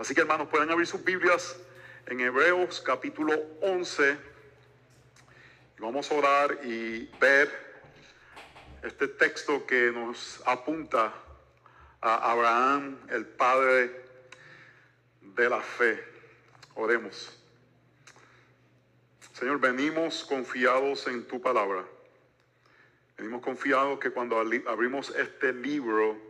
Así que hermanos, pueden abrir sus Biblias en Hebreos capítulo 11. Y vamos a orar y ver este texto que nos apunta a Abraham, el padre de la fe. Oremos. Señor, venimos confiados en tu palabra. Venimos confiados que cuando abrimos este libro,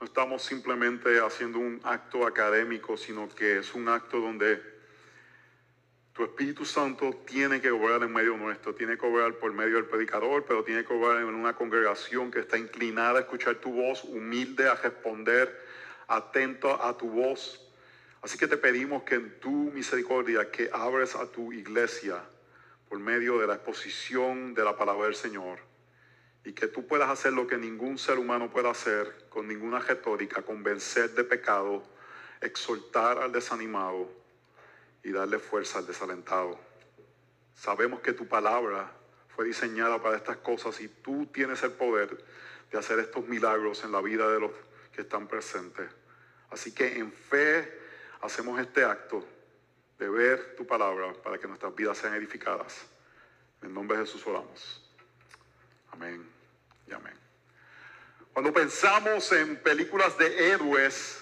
no estamos simplemente haciendo un acto académico, sino que es un acto donde tu Espíritu Santo tiene que obrar en medio nuestro, tiene que obrar por medio del predicador, pero tiene que obrar en una congregación que está inclinada a escuchar tu voz, humilde a responder, atento a tu voz. Así que te pedimos que en tu misericordia, que abres a tu iglesia por medio de la exposición de la palabra del Señor y que tú puedas hacer lo que ningún ser humano puede hacer con ninguna retórica, convencer de pecado, exhortar al desanimado y darle fuerza al desalentado. Sabemos que tu palabra fue diseñada para estas cosas y tú tienes el poder de hacer estos milagros en la vida de los que están presentes. Así que en fe hacemos este acto de ver tu palabra para que nuestras vidas sean edificadas. En nombre de Jesús oramos. Amén. Cuando pensamos en películas de héroes,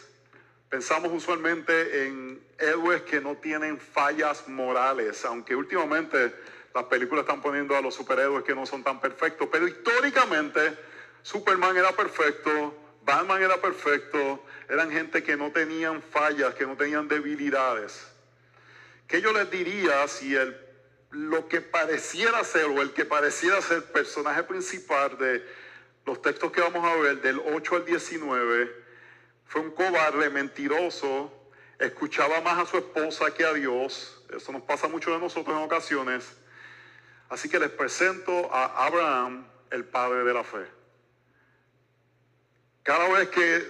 pensamos usualmente en héroes que no tienen fallas morales, aunque últimamente las películas están poniendo a los superhéroes que no son tan perfectos, pero históricamente Superman era perfecto, Batman era perfecto, eran gente que no tenían fallas, que no tenían debilidades. ¿Qué yo les diría si el, lo que pareciera ser o el que pareciera ser personaje principal de los textos que vamos a ver del 8 al 19, fue un cobarde, mentiroso, escuchaba más a su esposa que a Dios. Eso nos pasa mucho de nosotros en ocasiones. Así que les presento a Abraham, el padre de la fe. Cada vez que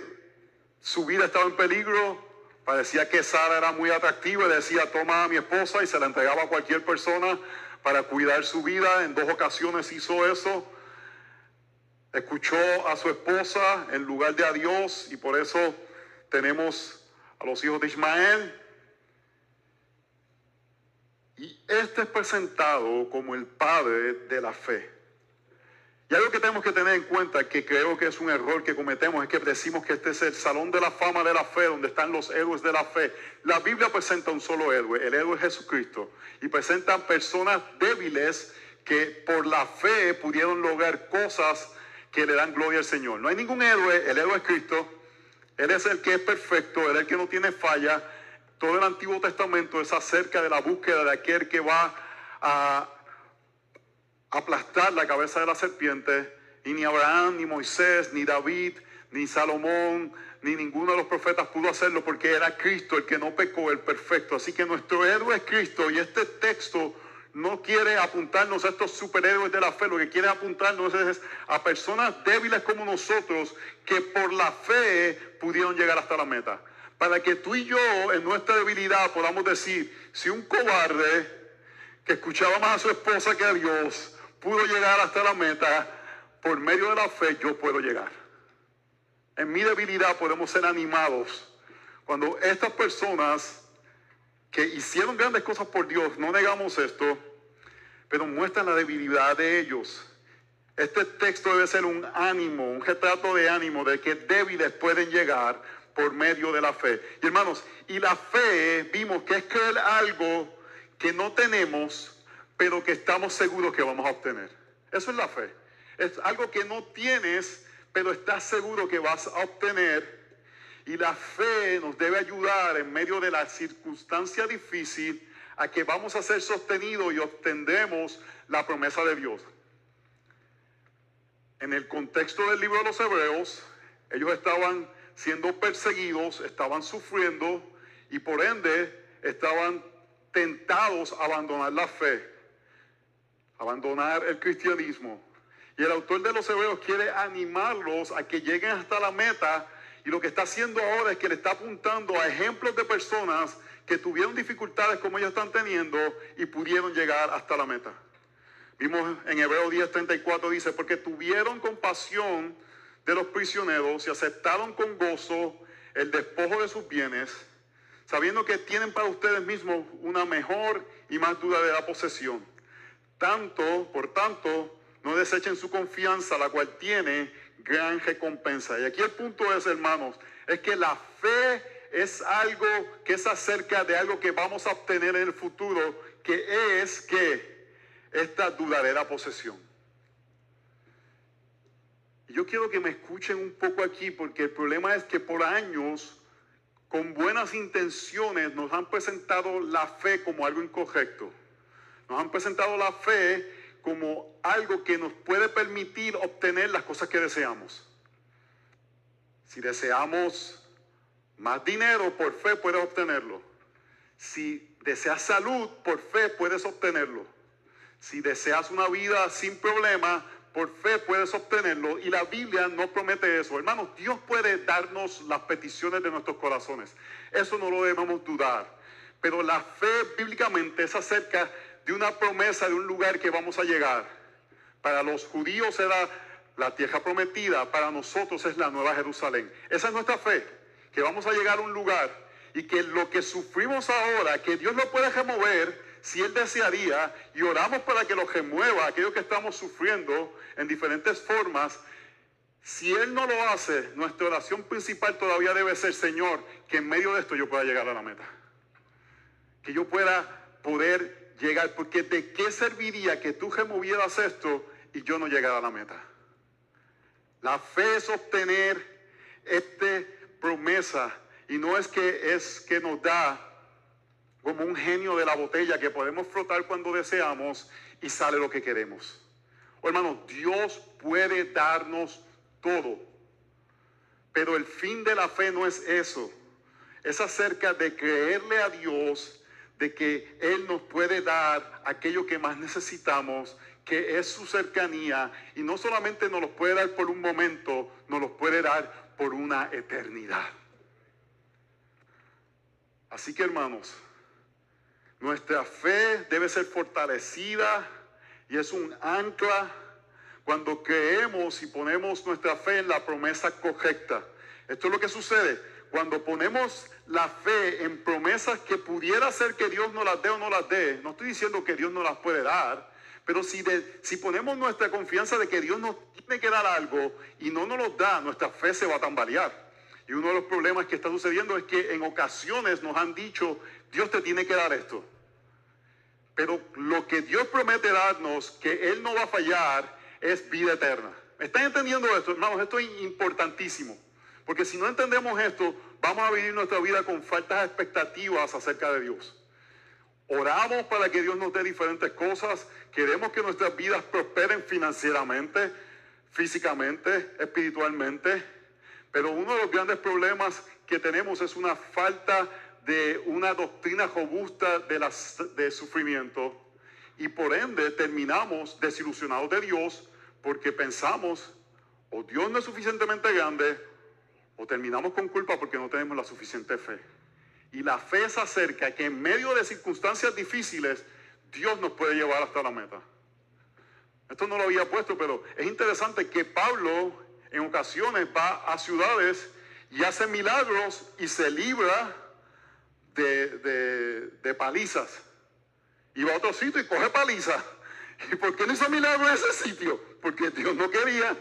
su vida estaba en peligro, parecía que Sara era muy atractiva y decía, toma a mi esposa y se la entregaba a cualquier persona para cuidar su vida. En dos ocasiones hizo eso escuchó a su esposa en lugar de a Dios y por eso tenemos a los hijos de Ismael. Y este es presentado como el padre de la fe. Y algo que tenemos que tener en cuenta, que creo que es un error que cometemos, es que decimos que este es el salón de la fama de la fe, donde están los héroes de la fe. La Biblia presenta un solo héroe, el héroe es Jesucristo, y presentan personas débiles que por la fe pudieron lograr cosas que le dan gloria al Señor. No hay ningún héroe, el héroe es Cristo. Él es el que es perfecto, él es el que no tiene falla. Todo el Antiguo Testamento es acerca de la búsqueda de aquel que va a aplastar la cabeza de la serpiente. Y ni Abraham, ni Moisés, ni David, ni Salomón, ni ninguno de los profetas pudo hacerlo porque era Cristo el que no pecó, el perfecto. Así que nuestro héroe es Cristo y este texto no quiere apuntarnos a estos superhéroes de la fe, lo que quiere apuntarnos es a personas débiles como nosotros que por la fe pudieron llegar hasta la meta. Para que tú y yo en nuestra debilidad podamos decir, si un cobarde que escuchaba más a su esposa que a Dios pudo llegar hasta la meta, por medio de la fe yo puedo llegar. En mi debilidad podemos ser animados. Cuando estas personas que hicieron grandes cosas por Dios, no negamos esto, pero muestran la debilidad de ellos. Este texto debe ser un ánimo, un retrato de ánimo de que débiles pueden llegar por medio de la fe. Y hermanos, y la fe vimos que es creer algo que no tenemos, pero que estamos seguros que vamos a obtener. Eso es la fe. Es algo que no tienes, pero estás seguro que vas a obtener y la fe nos debe ayudar en medio de la circunstancia difícil a que vamos a ser sostenidos y obtendremos la promesa de Dios. En el contexto del libro de los Hebreos, ellos estaban siendo perseguidos, estaban sufriendo y por ende estaban tentados a abandonar la fe, abandonar el cristianismo. Y el autor de los Hebreos quiere animarlos a que lleguen hasta la meta y lo que está haciendo ahora es que le está apuntando a ejemplos de personas que tuvieron dificultades como ellos están teniendo y pudieron llegar hasta la meta. Vimos en Hebreo 10:34 dice, porque tuvieron compasión de los prisioneros y aceptaron con gozo el despojo de sus bienes, sabiendo que tienen para ustedes mismos una mejor y más duradera posesión. Tanto, por tanto, no desechen su confianza, la cual tiene gran recompensa. Y aquí el punto es, hermanos, es que la fe es algo que es acerca de algo que vamos a obtener en el futuro, que es que esta duradera posesión. Yo quiero que me escuchen un poco aquí porque el problema es que por años, con buenas intenciones, nos han presentado la fe como algo incorrecto. Nos han presentado la fe como algo que nos puede permitir obtener las cosas que deseamos. Si deseamos más dinero, por fe puedes obtenerlo. Si deseas salud, por fe puedes obtenerlo. Si deseas una vida sin problemas, por fe puedes obtenerlo y la Biblia no promete eso. Hermanos, Dios puede darnos las peticiones de nuestros corazones. Eso no lo debemos dudar. Pero la fe bíblicamente es acerca de una promesa de un lugar que vamos a llegar. Para los judíos era la tierra prometida, para nosotros es la nueva Jerusalén. Esa es nuestra fe, que vamos a llegar a un lugar y que lo que sufrimos ahora, que Dios lo puede remover, si Él desearía, y oramos para que lo remueva, aquello que estamos sufriendo en diferentes formas, si Él no lo hace, nuestra oración principal todavía debe ser, Señor, que en medio de esto yo pueda llegar a la meta. Que yo pueda poder llegar, porque de qué serviría que tú removieras esto y yo no llegara a la meta. La fe es obtener esta promesa y no es que es que nos da como un genio de la botella que podemos frotar cuando deseamos y sale lo que queremos. Oh, hermano, Dios puede darnos todo. Pero el fin de la fe no es eso. Es acerca de creerle a Dios, de que Él nos puede dar aquello que más necesitamos, que es su cercanía. Y no solamente nos lo puede dar por un momento, nos lo puede dar por una eternidad. Así que hermanos, nuestra fe debe ser fortalecida y es un ancla cuando creemos y ponemos nuestra fe en la promesa correcta. Esto es lo que sucede. Cuando ponemos la fe en promesas que pudiera ser que Dios no las dé o no las dé, no estoy diciendo que Dios no las puede dar, pero si, si ponemos nuestra confianza de que Dios nos tiene que dar algo y no nos lo da, nuestra fe se va a tambalear. Y uno de los problemas que está sucediendo es que en ocasiones nos han dicho, Dios te tiene que dar esto. Pero lo que Dios promete darnos, que Él no va a fallar, es vida eterna. ¿Me están entendiendo esto, hermanos? Esto es importantísimo. Porque si no entendemos esto, vamos a vivir nuestra vida con faltas expectativas acerca de Dios. Oramos para que Dios nos dé diferentes cosas. Queremos que nuestras vidas prosperen financieramente, físicamente, espiritualmente. Pero uno de los grandes problemas que tenemos es una falta de una doctrina robusta de, de sufrimiento y por ende terminamos desilusionados de Dios porque pensamos o Dios no es suficientemente grande o terminamos con culpa porque no tenemos la suficiente fe. Y la fe es acerca que en medio de circunstancias difíciles Dios nos puede llevar hasta la meta. Esto no lo había puesto, pero es interesante que Pablo en ocasiones va a ciudades y hace milagros y se libra de, palizas. Y va a otro sitio y coge paliza. ¿Y por qué no hizo milagro en ese sitio? Porque Dios no quería.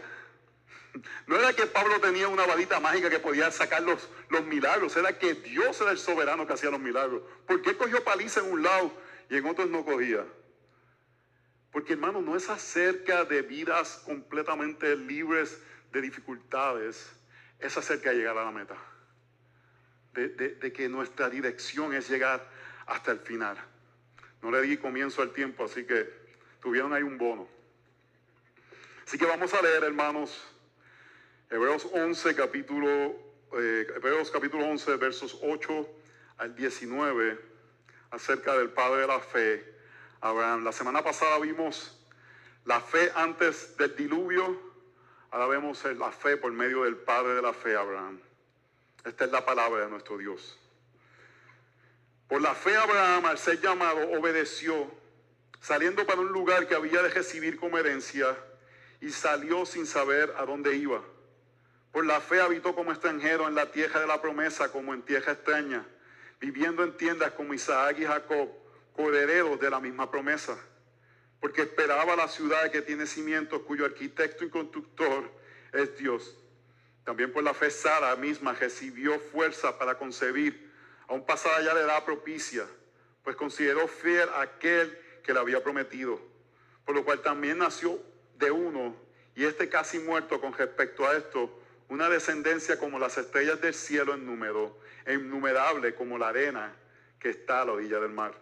No era que Pablo tenía una varita mágica que podía sacar los, los milagros, era que Dios era el soberano que hacía los milagros. ¿Por qué cogió paliza en un lado y en otros no cogía? Porque hermano, no es acerca de vidas completamente libres de dificultades, es acerca de llegar a la meta de, que nuestra dirección es llegar hasta el final. No le di comienzo al tiempo, así que tuvieron ahí un bono. Así que vamos a leer, hermanos, Hebreos 11, capítulo, eh, Hebreos capítulo 11, versos 8 al 19, acerca del Padre de la fe, Abraham. La semana pasada vimos la fe antes del diluvio, ahora vemos la fe por medio del Padre de la fe, Abraham. Esta es la palabra de nuestro Dios. Por la fe Abraham, al ser llamado, obedeció, saliendo para un lugar que había de recibir como herencia, y salió sin saber a dónde iba. Por la fe habitó como extranjero en la tierra de la promesa, como en tierra extraña, viviendo en tiendas como Isaac y Jacob, coherederos de la misma promesa, porque esperaba la ciudad que tiene cimientos, cuyo arquitecto y constructor es Dios. También por la fe Sara misma recibió fuerza para concebir, aún pasada ya la edad propicia, pues consideró fiel a aquel que le había prometido, por lo cual también nació de uno, y este casi muerto con respecto a esto, una descendencia como las estrellas del cielo en número, e innumerable como la arena que está a la orilla del mar.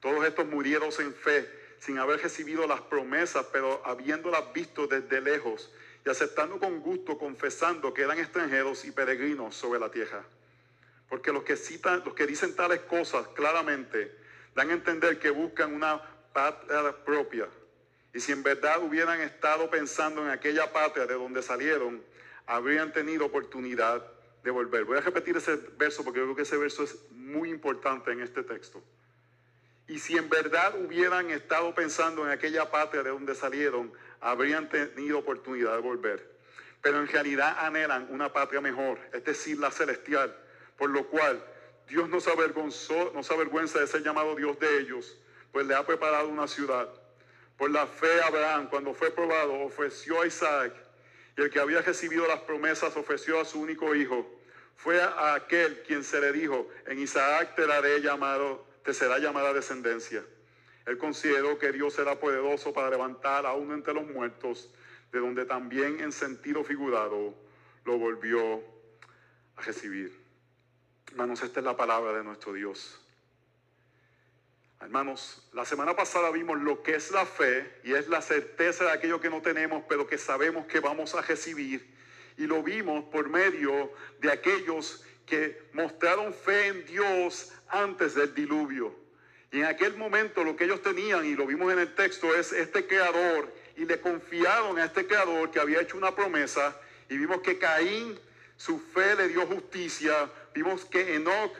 Todos estos murieron en fe, sin haber recibido las promesas, pero habiéndolas visto desde lejos y aceptando con gusto, confesando que eran extranjeros y peregrinos sobre la tierra. Porque los que citan, los que dicen tales cosas claramente dan a entender que buscan una patria propia. Y si en verdad hubieran estado pensando en aquella patria de donde salieron, habrían tenido oportunidad de volver. Voy a repetir ese verso porque creo que ese verso es muy importante en este texto. Y si en verdad hubieran estado pensando en aquella patria de donde salieron, habrían tenido oportunidad de volver. Pero en realidad anhelan una patria mejor, es decir, la celestial, por lo cual Dios no se avergonzó, no se avergüenza de ser llamado Dios de ellos, pues le ha preparado una ciudad. Por la fe Abraham, cuando fue probado, ofreció a Isaac y el que había recibido las promesas ofreció a su único hijo. Fue a aquel quien se le dijo, en Isaac te, daré llamado, te será llamada descendencia. Él consideró que Dios era poderoso para levantar a uno entre los muertos, de donde también en sentido figurado lo volvió a recibir. Hermanos, esta es la palabra de nuestro Dios. Hermanos, la semana pasada vimos lo que es la fe y es la certeza de aquello que no tenemos, pero que sabemos que vamos a recibir. Y lo vimos por medio de aquellos que mostraron fe en Dios antes del diluvio. Y en aquel momento lo que ellos tenían, y lo vimos en el texto, es este creador. Y le confiaron a este creador que había hecho una promesa. Y vimos que Caín, su fe le dio justicia. Vimos que Enoch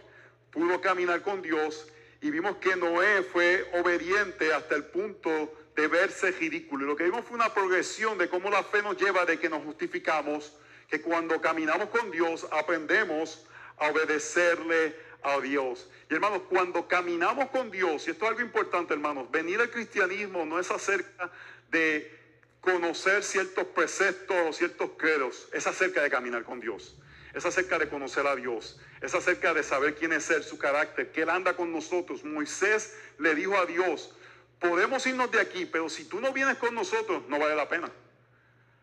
pudo caminar con Dios y vimos que Noé fue obediente hasta el punto de verse ridículo. Y lo que vimos fue una progresión de cómo la fe nos lleva de que nos justificamos, que cuando caminamos con Dios aprendemos a obedecerle a Dios. Y hermanos, cuando caminamos con Dios, y esto es algo importante, hermanos, venir al cristianismo no es acerca de conocer ciertos preceptos o ciertos credos, es acerca de caminar con Dios es acerca de conocer a Dios, es acerca de saber quién es Él, su carácter, que Él anda con nosotros. Moisés le dijo a Dios, podemos irnos de aquí, pero si tú no vienes con nosotros, no vale la pena.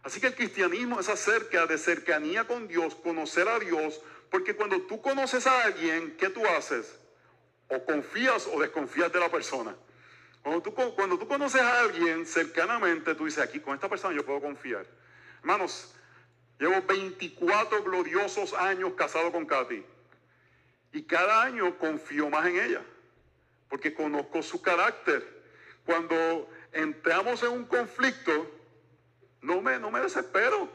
Así que el cristianismo es acerca de cercanía con Dios, conocer a Dios, porque cuando tú conoces a alguien, ¿qué tú haces? O confías o desconfías de la persona. Cuando tú, cuando tú conoces a alguien cercanamente, tú dices, aquí con esta persona yo puedo confiar. Hermanos, Llevo 24 gloriosos años casado con Katy. Y cada año confío más en ella, porque conozco su carácter. Cuando entramos en un conflicto, no me, no me desespero,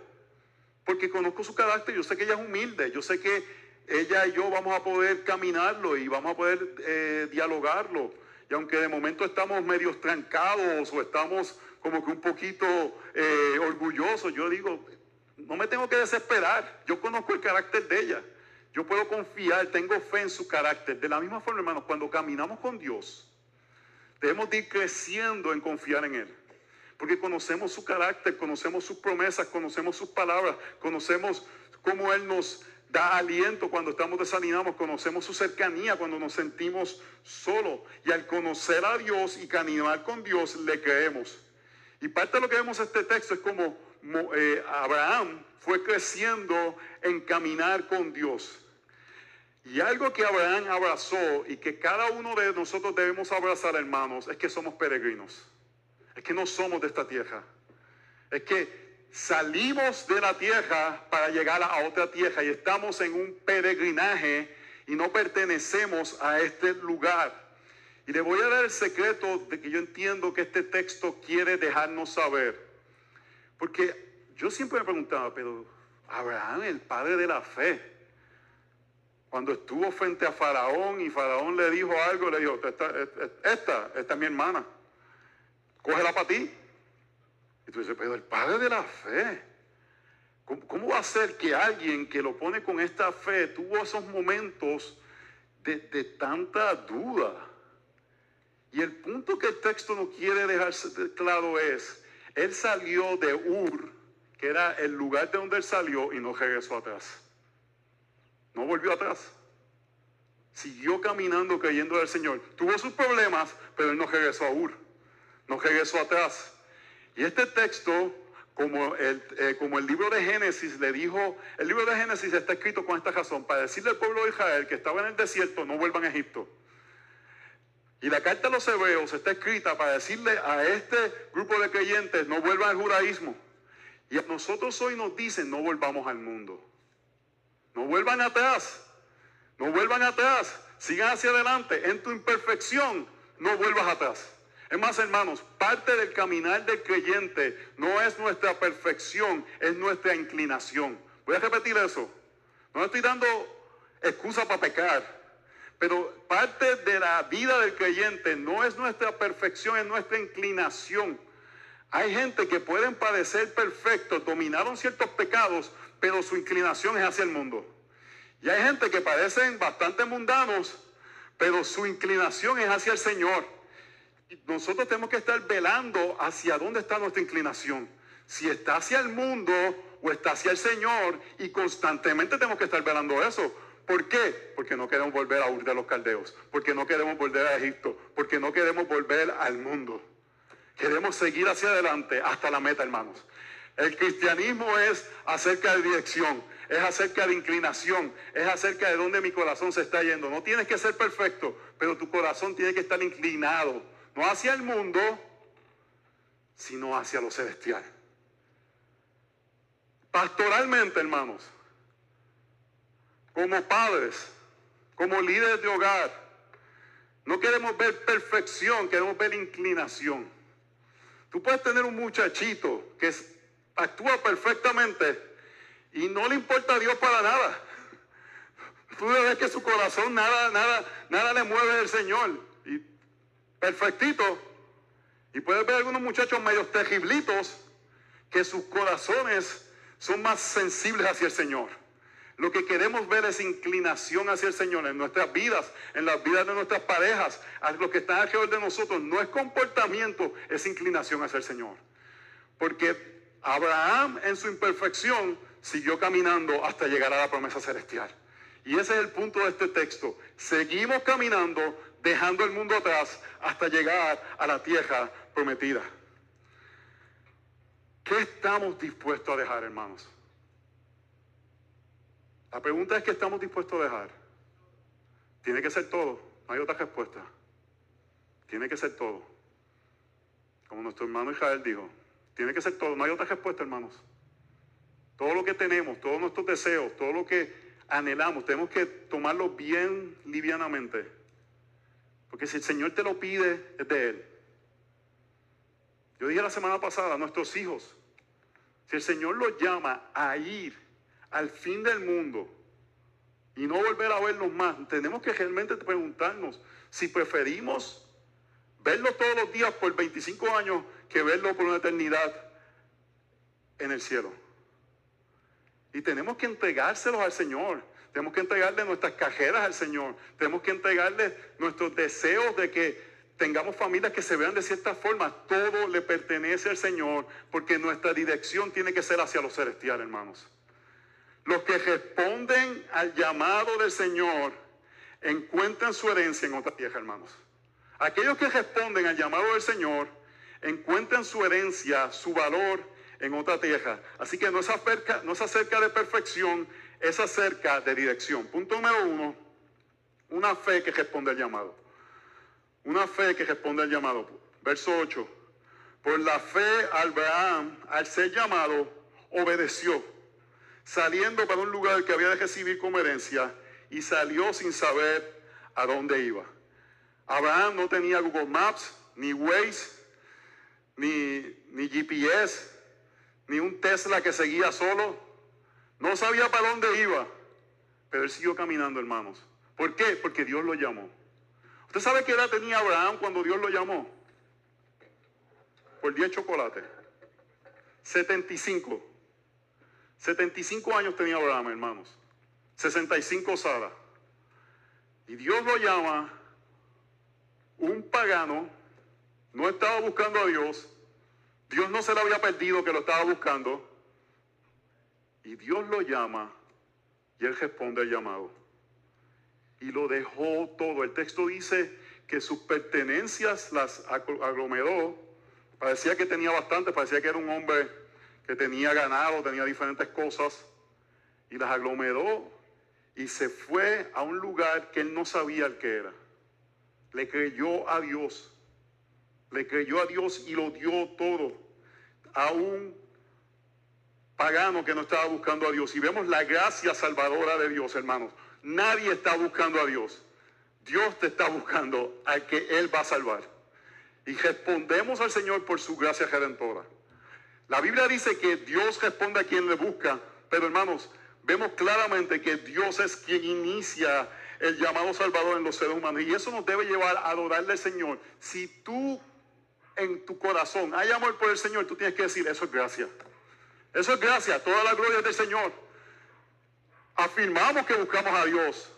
porque conozco su carácter. Yo sé que ella es humilde, yo sé que ella y yo vamos a poder caminarlo y vamos a poder eh, dialogarlo. Y aunque de momento estamos medio trancados o estamos como que un poquito eh, orgullosos, yo digo, no me tengo que desesperar. Yo conozco el carácter de ella. Yo puedo confiar, tengo fe en su carácter. De la misma forma, hermanos, cuando caminamos con Dios, debemos ir creciendo en confiar en Él. Porque conocemos su carácter, conocemos sus promesas, conocemos sus palabras, conocemos cómo Él nos da aliento cuando estamos desanimados, conocemos su cercanía cuando nos sentimos solos. Y al conocer a Dios y caminar con Dios, le creemos. Y parte de lo que vemos en este texto es como Abraham fue creciendo en caminar con Dios. Y algo que Abraham abrazó y que cada uno de nosotros debemos abrazar, hermanos, es que somos peregrinos. Es que no somos de esta tierra. Es que salimos de la tierra para llegar a otra tierra y estamos en un peregrinaje y no pertenecemos a este lugar. Y le voy a dar el secreto de que yo entiendo que este texto quiere dejarnos saber. Porque yo siempre me preguntaba, pero Abraham, el padre de la fe, cuando estuvo frente a Faraón y Faraón le dijo algo, le dijo, esta, esta, esta es mi hermana, cógela para ti. Y tú dices, pero el padre de la fe, ¿cómo, va a ser que alguien que lo pone con esta fe tuvo esos momentos de, de tanta duda. Y el punto que el texto no quiere dejar claro es, él salió de Ur, que era el lugar de donde él salió, y no regresó atrás. No volvió atrás. Siguió caminando creyendo del Señor. Tuvo sus problemas, pero él no regresó a Ur. No regresó atrás. Y este texto, como el, eh, como el libro de Génesis le dijo, el libro de Génesis está escrito con esta razón, para decirle al pueblo de Israel que estaba en el desierto, no vuelvan a Egipto. Y la carta a los hebreos está escrita para decirle a este grupo de creyentes, no vuelvan al judaísmo. Y a nosotros hoy nos dicen, no volvamos al mundo. No vuelvan atrás. No vuelvan atrás. Sigan hacia adelante. En tu imperfección, no vuelvas atrás. Es más, hermanos, parte del caminar del creyente no es nuestra perfección, es nuestra inclinación. Voy a repetir eso. No estoy dando excusa para pecar. Pero parte de la vida del creyente no es nuestra perfección, es nuestra inclinación. Hay gente que pueden parecer perfectos, dominaron ciertos pecados, pero su inclinación es hacia el mundo. Y hay gente que parecen bastante mundanos, pero su inclinación es hacia el Señor. Y nosotros tenemos que estar velando hacia dónde está nuestra inclinación. Si está hacia el mundo o está hacia el Señor, y constantemente tenemos que estar velando eso. ¿Por qué? Porque no queremos volver a Ur de los Caldeos, porque no queremos volver a Egipto, porque no queremos volver al mundo. Queremos seguir hacia adelante hasta la meta, hermanos. El cristianismo es acerca de dirección, es acerca de inclinación, es acerca de dónde mi corazón se está yendo. No tienes que ser perfecto, pero tu corazón tiene que estar inclinado, no hacia el mundo, sino hacia lo celestial. Pastoralmente, hermanos, como padres, como líderes de hogar. No queremos ver perfección, queremos ver inclinación. Tú puedes tener un muchachito que actúa perfectamente y no le importa a Dios para nada. Tú ves que su corazón nada, nada, nada le mueve del Señor. Y perfectito. Y puedes ver algunos muchachos medio terriblitos que sus corazones son más sensibles hacia el Señor. Lo que queremos ver es inclinación hacia el Señor en nuestras vidas, en las vidas de nuestras parejas, a los que están alrededor de nosotros. No es comportamiento, es inclinación hacia el Señor. Porque Abraham en su imperfección siguió caminando hasta llegar a la promesa celestial. Y ese es el punto de este texto. Seguimos caminando, dejando el mundo atrás hasta llegar a la tierra prometida. ¿Qué estamos dispuestos a dejar, hermanos? La pregunta es qué estamos dispuestos a dejar. Tiene que ser todo, no hay otra respuesta. Tiene que ser todo. Como nuestro hermano Israel dijo, tiene que ser todo, no hay otra respuesta, hermanos. Todo lo que tenemos, todos nuestros deseos, todo lo que anhelamos, tenemos que tomarlo bien livianamente. Porque si el Señor te lo pide, es de Él. Yo dije la semana pasada, a nuestros hijos, si el Señor los llama a ir al fin del mundo y no volver a vernos más, tenemos que realmente preguntarnos si preferimos verlo todos los días por 25 años que verlo por una eternidad en el cielo. Y tenemos que entregárselos al Señor. Tenemos que entregarle nuestras cajeras al Señor. Tenemos que entregarle nuestros deseos de que tengamos familias que se vean de cierta forma. Todo le pertenece al Señor porque nuestra dirección tiene que ser hacia lo celestial, hermanos. Los que responden al llamado del Señor encuentran su herencia en otra tierra, hermanos. Aquellos que responden al llamado del Señor encuentran su herencia, su valor en otra tierra. Así que no es acerca, no acerca de perfección, es acerca de dirección. Punto número uno, una fe que responde al llamado. Una fe que responde al llamado. Verso 8. Por la fe, Abraham, al ser llamado, obedeció saliendo para un lugar que había de recibir como herencia y salió sin saber a dónde iba. Abraham no tenía Google Maps, ni Waze, ni, ni GPS, ni un Tesla que seguía solo. No sabía para dónde iba, pero él siguió caminando, hermanos. ¿Por qué? Porque Dios lo llamó. ¿Usted sabe qué edad tenía Abraham cuando Dios lo llamó? Por 10 chocolates. 75. 75 años tenía Abraham, hermanos. 65 Sara. Y Dios lo llama un pagano, no estaba buscando a Dios, Dios no se le había perdido que lo estaba buscando, y Dios lo llama y él responde al llamado. Y lo dejó todo. El texto dice que sus pertenencias las aglomeró. Parecía que tenía bastante, parecía que era un hombre que tenía ganado, tenía diferentes cosas. Y las aglomeró y se fue a un lugar que él no sabía el que era. Le creyó a Dios. Le creyó a Dios y lo dio todo. A un pagano que no estaba buscando a Dios. Y vemos la gracia salvadora de Dios, hermanos. Nadie está buscando a Dios. Dios te está buscando al que Él va a salvar. Y respondemos al Señor por su gracia redentora. La Biblia dice que Dios responde a quien le busca, pero hermanos, vemos claramente que Dios es quien inicia el llamado salvador en los seres humanos. Y eso nos debe llevar a adorarle al Señor. Si tú en tu corazón hay amor por el Señor, tú tienes que decir, eso es gracia. Eso es gracia, toda la gloria del Señor. Afirmamos que buscamos a Dios,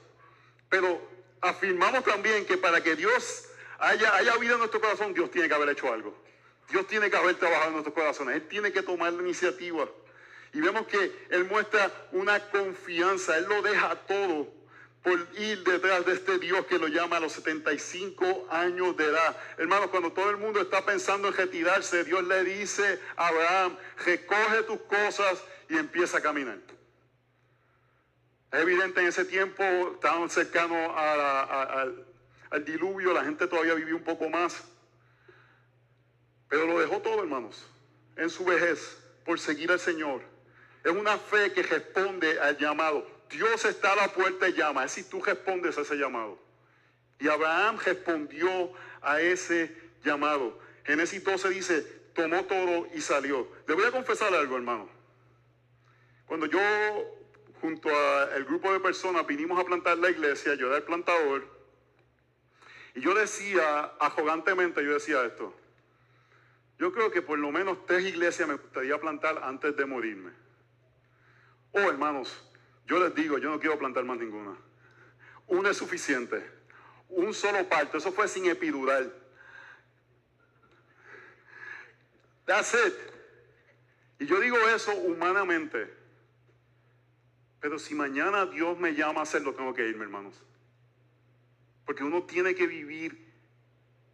pero afirmamos también que para que Dios haya, haya vida en nuestro corazón, Dios tiene que haber hecho algo. Dios tiene que haber trabajado en nuestros corazones. Él tiene que tomar la iniciativa. Y vemos que Él muestra una confianza. Él lo deja todo por ir detrás de este Dios que lo llama a los 75 años de edad. Hermanos, cuando todo el mundo está pensando en retirarse, Dios le dice a Abraham, recoge tus cosas y empieza a caminar. Es evidente en ese tiempo, estaban cercanos al diluvio, la gente todavía vivía un poco más. Pero lo dejó todo, hermanos, en su vejez, por seguir al Señor. Es una fe que responde al llamado. Dios está a la puerta y llama. Es si tú respondes a ese llamado. Y Abraham respondió a ese llamado. Génesis 12 dice, tomó todo y salió. Le voy a confesar algo, hermano. Cuando yo, junto al grupo de personas, vinimos a plantar la iglesia, yo era el plantador, y yo decía, arrogantemente, yo decía esto, yo creo que por lo menos tres iglesias me gustaría plantar antes de morirme. Oh, hermanos, yo les digo, yo no quiero plantar más ninguna. Una es suficiente. Un solo parto. Eso fue sin epidural. That's it. Y yo digo eso humanamente. Pero si mañana Dios me llama a hacerlo, tengo que irme, hermanos. Porque uno tiene que vivir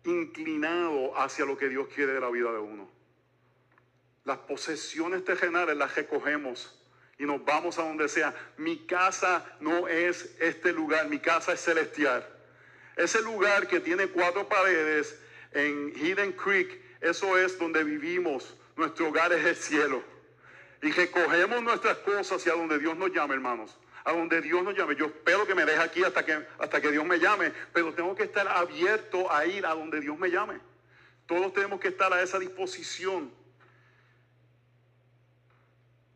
inclinado hacia lo que Dios quiere de la vida de uno. Las posesiones terrenales las recogemos y nos vamos a donde sea. Mi casa no es este lugar, mi casa es celestial. Ese lugar que tiene cuatro paredes en Hidden Creek, eso es donde vivimos. Nuestro hogar es el cielo. Y recogemos nuestras cosas hacia donde Dios nos llame, hermanos. A donde Dios nos llame. Yo espero que me deje aquí hasta que, hasta que Dios me llame. Pero tengo que estar abierto a ir a donde Dios me llame. Todos tenemos que estar a esa disposición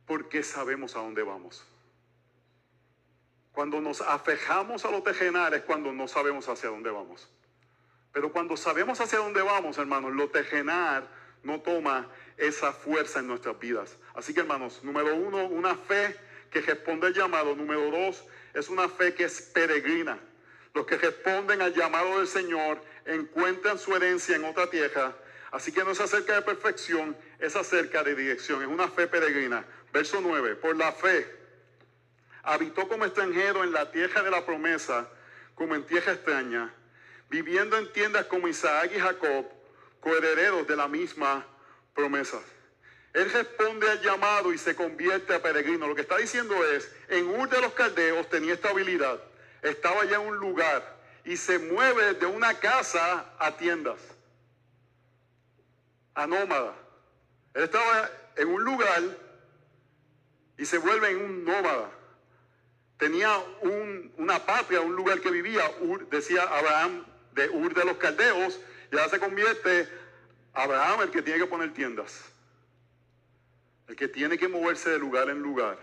porque sabemos a dónde vamos. Cuando nos afejamos a lo tejenar es cuando no sabemos hacia dónde vamos. Pero cuando sabemos hacia dónde vamos, hermanos, lo tejenar no toma esa fuerza en nuestras vidas. Así que, hermanos, número uno, una fe que responde al llamado. Número dos, es una fe que es peregrina. Los que responden al llamado del Señor encuentran su herencia en otra tierra. Así que no es acerca de perfección, es acerca de dirección. Es una fe peregrina. Verso 9, por la fe habitó como extranjero en la tierra de la promesa, como en tierra extraña, viviendo en tiendas como Isaac y Jacob, coherederos de la misma promesa. Él responde al llamado y se convierte a peregrino. Lo que está diciendo es, en Ur de los Caldeos tenía estabilidad, estaba ya en un lugar y se mueve de una casa a tiendas, a nómada. Él estaba en un lugar y se vuelve en un nómada. Tenía una patria, un lugar que vivía, decía Abraham, de Ur de los Caldeos, y ahora se convierte Abraham el que tiene que poner tiendas, el que tiene que moverse de lugar en lugar.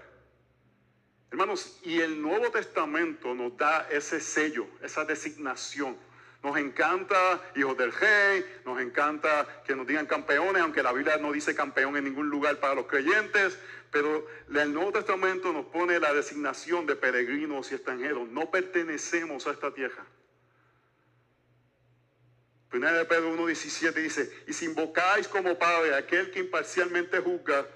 Hermanos, y el Nuevo Testamento nos da ese sello, esa designación. Nos encanta hijos del rey, nos encanta que nos digan campeones, aunque la Biblia no dice campeón en ningún lugar para los creyentes, Pero el Nuevo Testamento nos pone la designación de peregrinos y extranjeros. No pertenecemos a esta tierra. Primera de Pedro 1.17 dice, y si invocáis como Padre aquel que imparcialmente juzga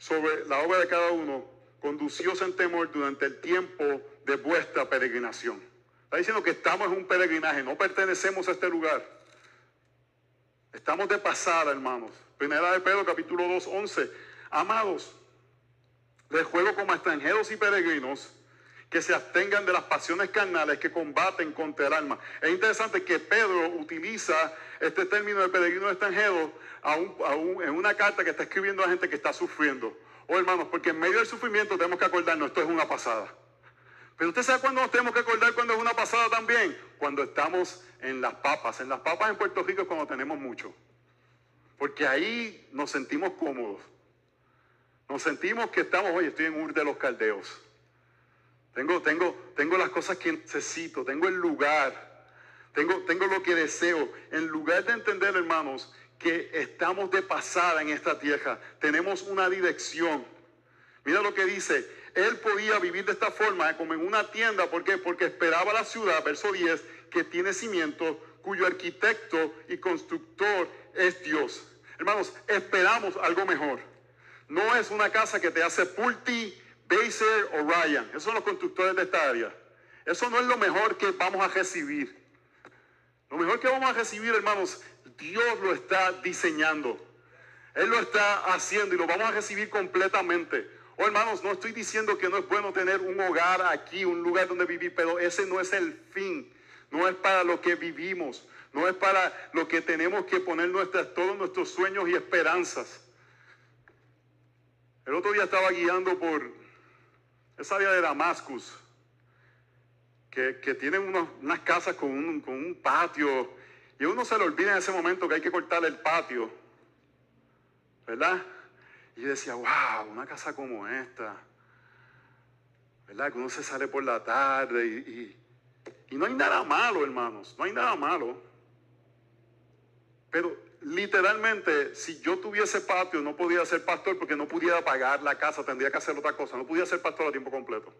sobre la obra de cada uno, conducíos en temor durante el tiempo de vuestra peregrinación. Está diciendo que estamos en un peregrinaje, no pertenecemos a este lugar. Estamos de pasada, hermanos. Primera de Pedro, capítulo 2, 11. Amados, les juego como extranjeros y peregrinos que se abstengan de las pasiones carnales que combaten contra el alma. Es interesante que Pedro utiliza este término de peregrino extranjero en una carta que está escribiendo a gente que está sufriendo. Oh hermanos, porque en medio del sufrimiento tenemos que acordarnos, esto es una pasada. Pero usted sabe cuándo nos tenemos que acordar cuando es una pasada también. Cuando estamos en las papas. En las papas en Puerto Rico es cuando tenemos mucho. Porque ahí nos sentimos cómodos. Nos sentimos que estamos, oye, estoy en Ur de los Caldeos. Tengo, tengo, tengo las cosas que necesito, tengo el lugar, tengo, tengo lo que deseo. En lugar de entender, hermanos, que estamos de pasada en esta tierra, tenemos una dirección. Mira lo que dice, él podía vivir de esta forma, como en una tienda, ¿por qué? Porque esperaba la ciudad, verso 10, que tiene cimiento, cuyo arquitecto y constructor es Dios. Hermanos, esperamos algo mejor. No es una casa que te hace pulti, Baser o Ryan. Esos son los constructores de esta área. Eso no es lo mejor que vamos a recibir. Lo mejor que vamos a recibir, hermanos, Dios lo está diseñando. Él lo está haciendo y lo vamos a recibir completamente. Oh, hermanos, no estoy diciendo que no es bueno tener un hogar aquí, un lugar donde vivir, pero ese no es el fin. No es para lo que vivimos. No es para lo que tenemos que poner todos nuestros sueños y esperanzas. El otro día estaba guiando por esa área de Damascus, que, tienen unas casas con un, con un patio, y uno se le olvida en ese momento que hay que cortar el patio, ¿verdad? Y decía, wow, una casa como esta, ¿verdad? Que uno se sale por la tarde y, y no hay nada malo, hermanos, no hay nada malo. Pero literalmente, si yo tuviese patio, no podía ser pastor porque no pudiera pagar la casa, tendría que hacer otra cosa, no podía ser pastor a tiempo completo.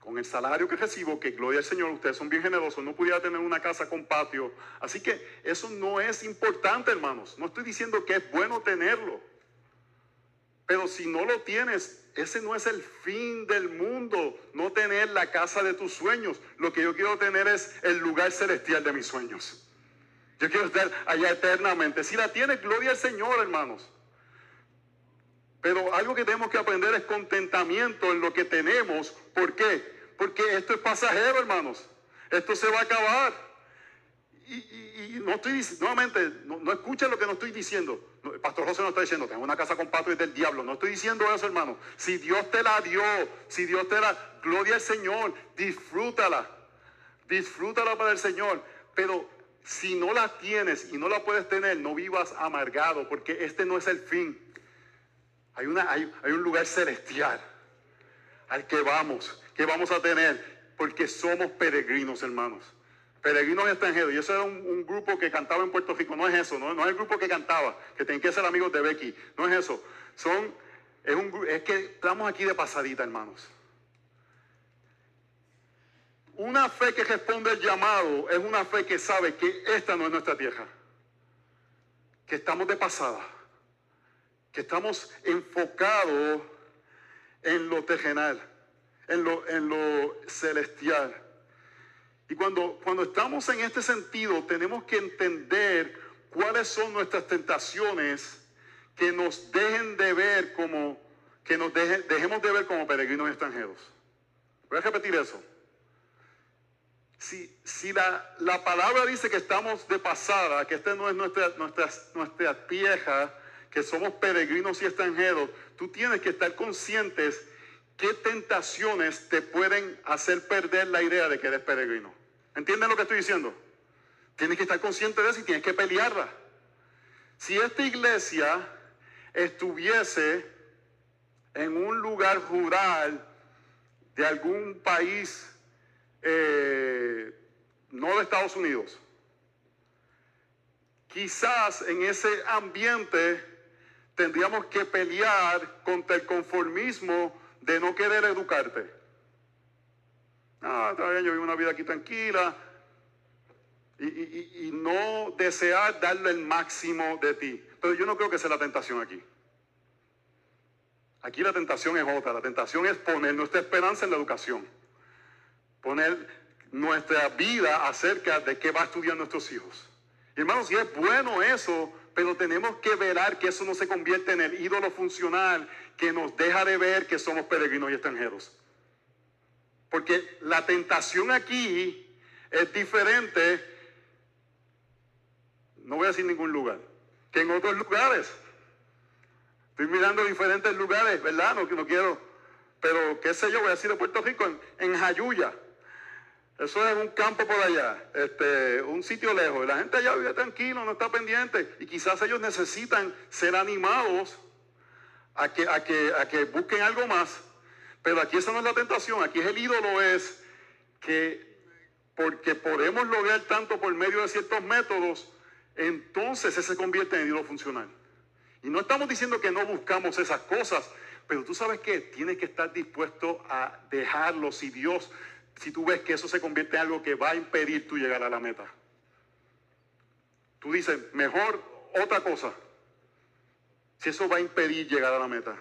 Con el salario que recibo, que gloria al Señor, ustedes son bien generosos, no pudiera tener una casa con patio. Así que eso no es importante, hermanos. No estoy diciendo que es bueno tenerlo. Pero si no lo tienes, ese no es el fin del mundo, no tener la casa de tus sueños. Lo que yo quiero tener es el lugar celestial de mis sueños. Yo quiero estar allá eternamente. Si la tiene, gloria al Señor, hermanos. Pero algo que tenemos que aprender es contentamiento en lo que tenemos. ¿Por qué? Porque esto es pasajero, hermanos. Esto se va a acabar. Y, no estoy diciendo, nuevamente, no, escuchen lo que no estoy diciendo. el pastor José no está diciendo, tengo una casa con pato del diablo. No estoy diciendo eso, hermano. Si Dios te la dio, si Dios te la, gloria al Señor, disfrútala. Disfrútala para el Señor. Pero si no la tienes y no la puedes tener, no vivas amargado, porque este no es el fin. Hay, un lugar celestial al que vamos, que vamos a tener, porque somos peregrinos, hermanos. Peregrinos extranjeros. Y eso era un, grupo que cantaba en Puerto Rico. No es eso, no, es el grupo que cantaba, que tienen que ser amigos de Becky. No es eso. Son, es, es que estamos aquí de pasadita, hermanos. Una fe que responde al llamado es una fe que sabe que esta no es nuestra tierra, que estamos de pasada, que estamos enfocados en lo terrenal, en lo, en lo celestial. Y cuando, cuando estamos en este sentido, tenemos que entender cuáles son nuestras tentaciones que nos dejen de ver como, que nos dejemos de ver como peregrinos extranjeros. Voy a repetir eso. Si, la, la, palabra dice que estamos de pasada, que esta no es nuestra, nuestra, nuestra que somos peregrinos y extranjeros, tú tienes que estar conscientes qué tentaciones te pueden hacer perder la idea de que eres peregrino. ¿Entienden lo que estoy diciendo? Tienes que estar consciente de eso y tienes que pelearla. Si esta iglesia estuviese en un lugar rural de algún país eh, no de Estados Unidos. Quizás en ese ambiente tendríamos que pelear contra el conformismo de no querer educarte. Ah, está yo vivo una vida aquí tranquila. Y, no desear darle el máximo de ti. Pero yo no creo que sea la tentación aquí. Aquí la tentación es otra. La tentación es poner nuestra esperanza en la educación. Poner nuestra vida acerca de qué va a estudiar nuestros hijos. hermanos, si es bueno eso, pero tenemos que velar que eso no se convierta en el ídolo funcional que nos deja de ver que somos peregrinos y extranjeros. Porque la tentación aquí es diferente, no voy a decir ningún lugar, que en otros lugares. Estoy mirando diferentes lugares, ¿verdad? No, no quiero, pero qué sé yo, voy a decir de Puerto Rico, en Jayuya. Eso es un campo por allá, este, un sitio lejos. La gente allá vive tranquilo, no está pendiente. Y quizás ellos necesitan ser animados a que, a que, a que busquen algo más. Pero aquí esa no es la tentación, aquí es el ídolo es que porque podemos lograr tanto por medio de ciertos métodos, entonces ese se convierte en ídolo funcional. Y no estamos diciendo que no buscamos esas cosas, pero tú sabes que tienes que estar dispuesto a dejarlo si Dios si tú ves que eso se convierte en algo que va a impedir tu llegar a la meta. Tú dices, mejor otra cosa, si eso va a impedir llegar a la meta.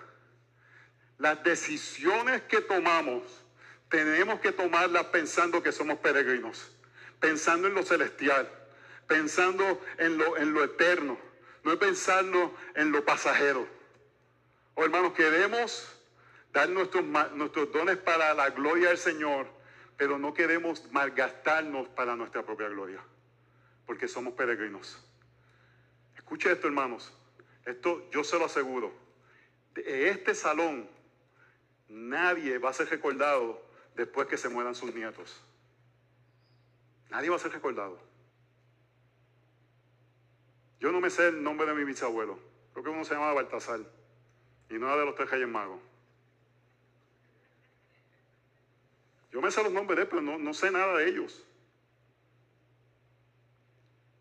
Las decisiones que tomamos, tenemos que tomarlas pensando que somos peregrinos, pensando en lo celestial, pensando en lo, en lo eterno, no pensando en lo pasajero. Oh, hermanos, queremos dar nuestros, nuestros dones para la gloria del Señor pero no queremos malgastarnos para nuestra propia gloria, porque somos peregrinos. Escuche esto, hermanos. Esto yo se lo aseguro. De este salón nadie va a ser recordado después que se mueran sus nietos. Nadie va a ser recordado. Yo no me sé el nombre de mi bisabuelo. Creo que uno se llamaba Baltasar. Y no era de los tres reyes magos. Yo me sé los nombres de pero no, sé nada de ellos.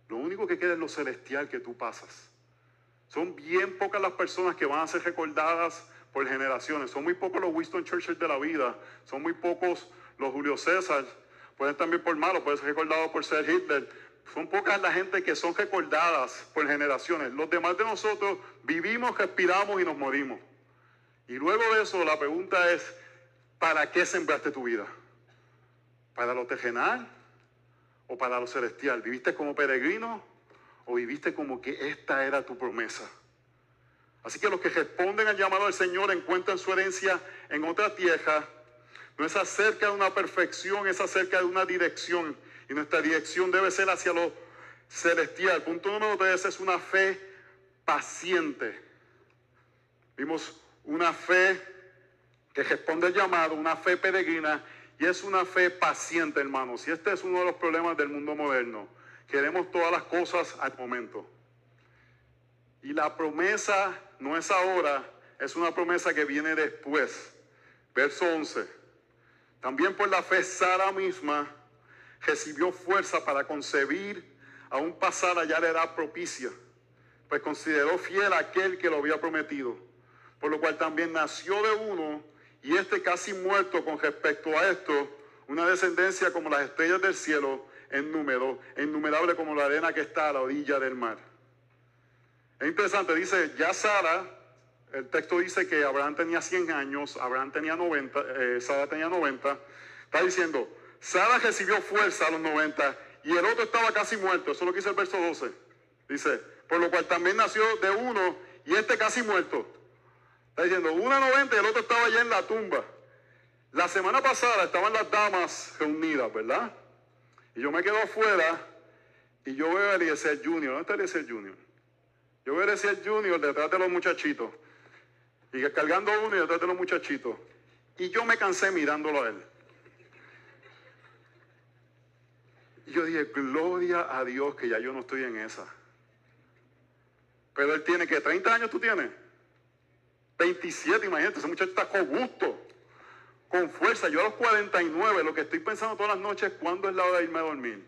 Lo único que queda es lo celestial que tú pasas. Son bien pocas las personas que van a ser recordadas por generaciones. Son muy pocos los Winston Churchill de la vida. Son muy pocos los Julio César. Pueden también por malo, pueden ser recordados por ser Hitler. Son pocas la gente que son recordadas por generaciones. Los demás de nosotros vivimos, respiramos y nos morimos. Y luego de eso la pregunta es, ¿para qué sembraste tu vida? ¿Para lo terrenal o para lo celestial? ¿Viviste como peregrino o viviste como que esta era tu promesa? Así que los que responden al llamado del Señor encuentran su herencia en otra tierra. No es acerca de una perfección, es acerca de una dirección. Y nuestra dirección debe ser hacia lo celestial. Punto número tres es una fe paciente. Vimos una fe que responde al llamado, una fe peregrina y es una fe paciente, hermanos. Y este es uno de los problemas del mundo moderno. Queremos todas las cosas al momento. Y la promesa no es ahora, es una promesa que viene después. Verso 11. También por la fe Sara misma recibió fuerza para concebir, aún pasar allá le era propicia, pues consideró fiel aquel que lo había prometido, por lo cual también nació de uno y este casi muerto con respecto a esto, una descendencia como las estrellas del cielo en número, innumerable como la arena que está a la orilla del mar. Es interesante, dice, ya Sara, el texto dice que Abraham tenía 100 años, Abraham tenía 90, eh, Sara tenía 90, está diciendo, Sara recibió fuerza a los 90 y el otro estaba casi muerto, eso es lo que dice el verso 12. Dice, por lo cual también nació de uno y este casi muerto. Está diciendo, una 90 y el otro estaba allá en la tumba. La semana pasada estaban las damas reunidas, ¿verdad? Y yo me quedo afuera y yo veo a Eliezer Junior. ¿Dónde está Eliezer Junior? Yo veo a Eliezer Junior detrás de los muchachitos. Y cargando uno y detrás de los muchachitos. Y yo me cansé mirándolo a él. Y yo dije, gloria a Dios que ya yo no estoy en esa. Pero él tiene que, 30 años tú tienes. 27, imagínate, ese muchacho está con gusto, con fuerza. Yo a los 49, lo que estoy pensando todas las noches es cuándo es la hora de irme a dormir.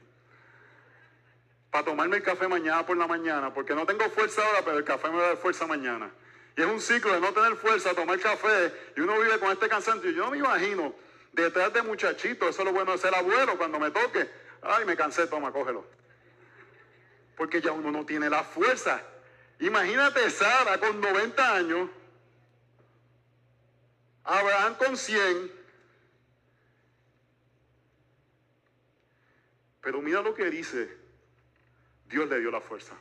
Para tomarme el café mañana por la mañana, porque no tengo fuerza ahora, pero el café me va a dar fuerza mañana. Y es un ciclo de no tener fuerza, tomar café, y uno vive con este cansancio. Yo no me imagino detrás de muchachito, eso es lo bueno de ser abuelo, cuando me toque, ay, me cansé, toma, cógelo. Porque ya uno no tiene la fuerza. Imagínate Sara con 90 años, Abraham con 100, pero mira lo que dice, Dios le dio la fuerza.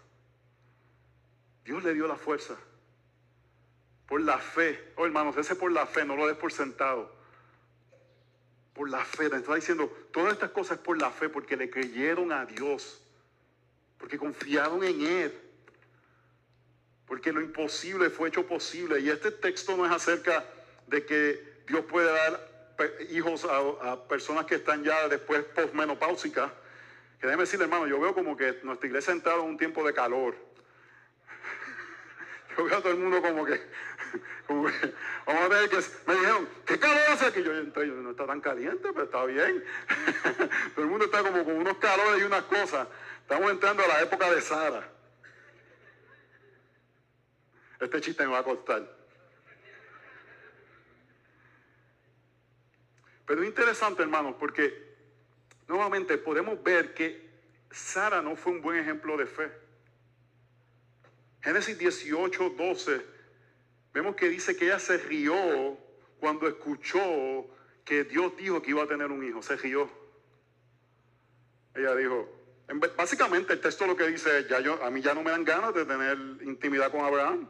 Dios le dio la fuerza. Por la fe. Oh, hermanos, ese por la fe, no lo des por sentado. Por la fe. Te está diciendo, todas estas cosas por la fe, porque le creyeron a Dios. Porque confiaron en Él. Porque lo imposible fue hecho posible. Y este texto no es acerca de que Dios puede dar hijos a, personas que están ya después postmenopáusicas. Que déjeme decirle, hermano, yo veo como que nuestra iglesia ha entrado en un tiempo de calor. Yo veo a todo el mundo como que, vamos a ver que me dijeron, ¿qué calor hace aquí? Yo entré, yo no está tan caliente, pero está bien. todo el mundo está como con unos calores y unas cosas. Estamos entrando a la época de Sara. Este chiste me va a costar. Pero es interesante, hermanos, porque nuevamente podemos ver que Sara no fue un buen ejemplo de fe. Génesis 18, 12, vemos que dice que ella se rió cuando escuchó que Dios dijo que iba a tener un hijo. Se rió. Ella dijo, básicamente el texto lo que dice, ya yo, a mí ya no me dan ganas de tener intimidad con Abraham.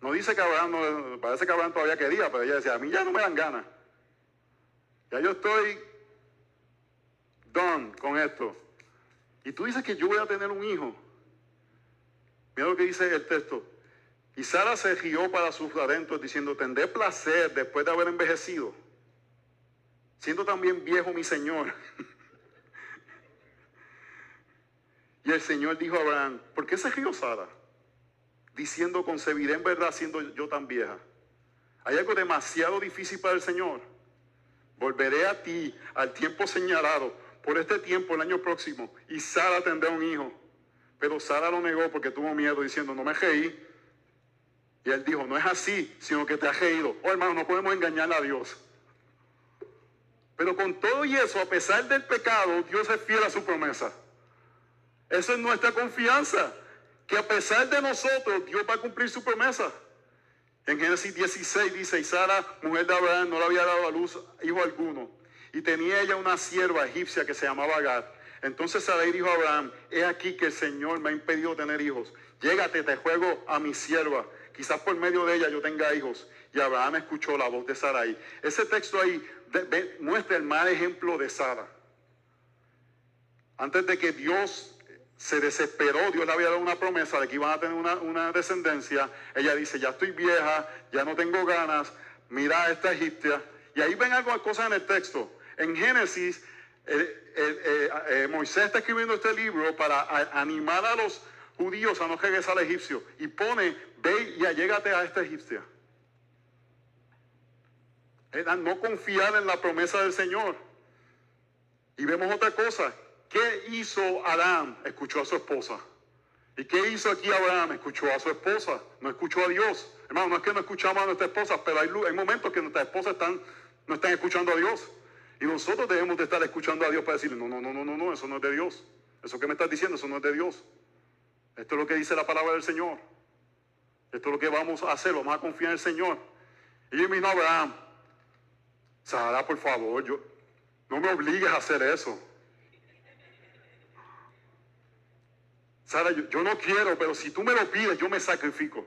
No dice que Abraham, no, parece que Abraham todavía quería, pero ella decía, a mí ya no me dan ganas. Ya yo estoy done con esto. Y tú dices que yo voy a tener un hijo. Mira lo que dice el texto. Y Sara se rió para sus adentros diciendo, tendré placer después de haber envejecido. Siendo también viejo mi Señor. y el Señor dijo a Abraham, ¿por qué se rió Sara? Diciendo, concebiré en verdad siendo yo tan vieja. Hay algo demasiado difícil para el Señor. Volveré a ti al tiempo señalado, por este tiempo el año próximo, y Sara tendrá un hijo. Pero Sara lo negó porque tuvo miedo diciendo, no me reí. Y él dijo, no es así, sino que te has reído. Oh hermano, no podemos engañar a Dios. Pero con todo y eso, a pesar del pecado, Dios es fiel a su promesa. Esa es nuestra confianza, que a pesar de nosotros, Dios va a cumplir su promesa. En Génesis 16 dice, y Sara, mujer de Abraham, no le había dado a luz hijo alguno. Y tenía ella una sierva egipcia que se llamaba Agar. Entonces Sarai dijo a Abraham, he aquí que el Señor me ha impedido tener hijos. Llégate, te juego a mi sierva. Quizás por medio de ella yo tenga hijos. Y Abraham escuchó la voz de Sarai. Ese texto ahí muestra el mal ejemplo de Sara. Antes de que Dios se desesperó, Dios le había dado una promesa de que iban a tener una, una descendencia. Ella dice, ya estoy vieja, ya no tengo ganas, mira a esta egipcia. Y ahí ven algunas cosas en el texto. En Génesis eh, Moisés está escribiendo este libro para animar a los judíos a no regresar al egipcio. Y pone, ve y allégate a esta egipcia. No confiar en la promesa del Señor. Y vemos otra cosa. ¿Qué hizo Adán? Escuchó a su esposa. ¿Y qué hizo aquí Abraham? Escuchó a su esposa, no escuchó a Dios. Hermano, no es que no escuchamos a nuestra esposa, pero hay, momentos que nuestras esposas no están escuchando a Dios. Y nosotros debemos de estar escuchando a Dios para decirle, no, no, no, no, no, no, eso no es de Dios. Eso que me estás diciendo, eso no es de Dios. Esto es lo que dice la palabra del Señor. Esto es lo que vamos a hacer, vamos a confiar en el Señor. Y yo me Abraham, Sara, por favor, yo, no me obligues a hacer eso. Sara, yo no quiero, pero si tú me lo pides, yo me sacrifico.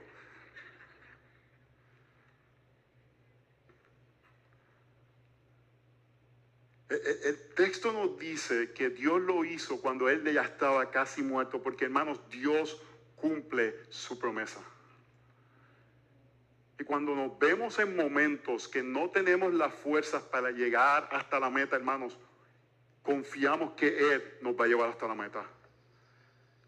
El texto nos dice que Dios lo hizo cuando él ya estaba casi muerto, porque hermanos, Dios cumple su promesa. Y cuando nos vemos en momentos que no tenemos las fuerzas para llegar hasta la meta, hermanos, confiamos que Él nos va a llevar hasta la meta.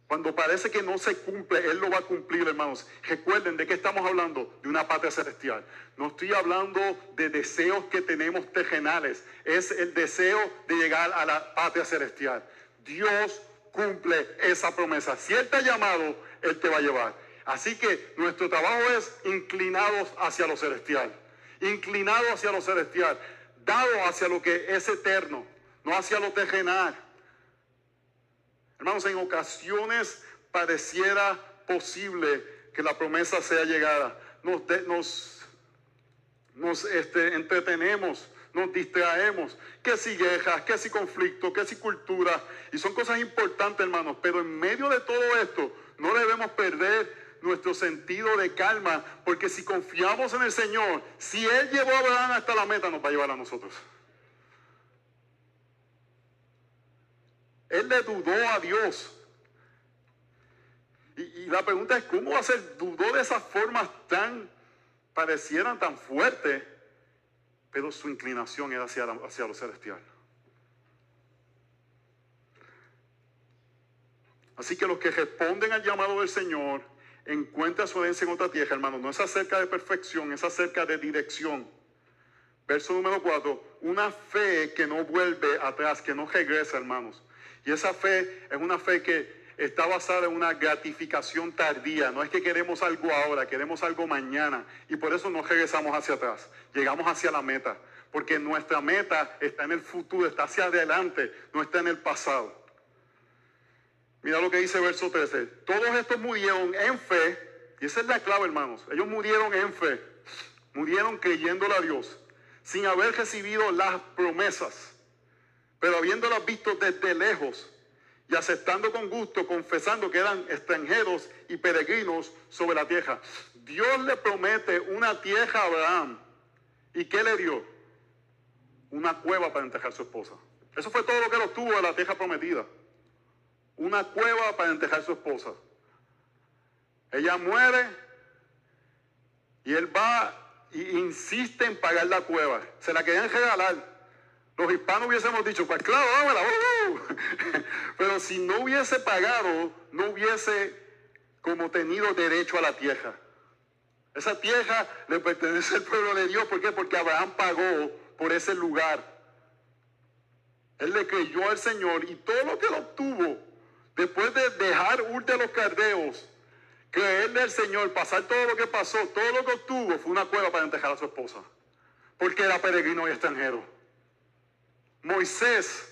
Cuando parece que no se cumple, Él lo va a cumplir, hermanos. Recuerden de qué estamos hablando, de una patria celestial. No estoy hablando de deseos que tenemos terrenales, es el deseo de llegar a la patria celestial. Dios cumple esa promesa. Si Él te ha llamado, Él te va a llevar. Así que nuestro trabajo es inclinados hacia lo celestial, inclinado hacia lo celestial, dado hacia lo que es eterno, no hacia lo terrenal. Hermanos, en ocasiones pareciera posible que la promesa sea llegada. Nos, nos, nos este, entretenemos, nos distraemos. Que si guerras, que si conflictos, que si cultura. Y son cosas importantes, hermanos. Pero en medio de todo esto, no debemos perder nuestro sentido de calma, porque si confiamos en el Señor, si Él llevó a Abraham hasta la meta, nos va a llevar a nosotros. Él le dudó a Dios. Y, la pregunta es, ¿cómo va a ser? Dudó de esas formas tan, parecieran tan fuertes, pero su inclinación era hacia, hacia lo celestial. Así que los que responden al llamado del Señor encuentran su herencia en otra tierra, hermano. No es acerca de perfección, es acerca de dirección. Verso número 4, una fe que no vuelve atrás, que no regresa, hermanos. Y esa fe es una fe que está basada en una gratificación tardía. No es que queremos algo ahora, queremos algo mañana. Y por eso no regresamos hacia atrás. Llegamos hacia la meta. Porque nuestra meta está en el futuro, está hacia adelante, no está en el pasado. Mira lo que dice verso 13. Todos estos murieron en fe. Y esa es la clave, hermanos. Ellos murieron en fe. Murieron creyéndole a Dios. Sin haber recibido las promesas pero habiéndolas visto desde lejos y aceptando con gusto, confesando que eran extranjeros y peregrinos sobre la tierra. Dios le promete una tierra a Abraham. ¿Y qué le dio? Una cueva para enterrar a su esposa. Eso fue todo lo que él obtuvo de la tierra prometida. Una cueva para enterrar a su esposa. Ella muere y él va e insiste en pagar la cueva. Se la querían regalar. Los hispanos hubiésemos dicho, pues claro, vámonos. Pero si no hubiese pagado, no hubiese como tenido derecho a la tierra. Esa tierra le pertenece al pueblo de Dios. ¿Por qué? Porque Abraham pagó por ese lugar. Él le creyó al Señor y todo lo que lo obtuvo, después de dejar Ur de los Cardeos, creerle al Señor, pasar todo lo que pasó, todo lo que obtuvo fue una cueva para enterrar a su esposa. Porque era peregrino y extranjero. Moisés,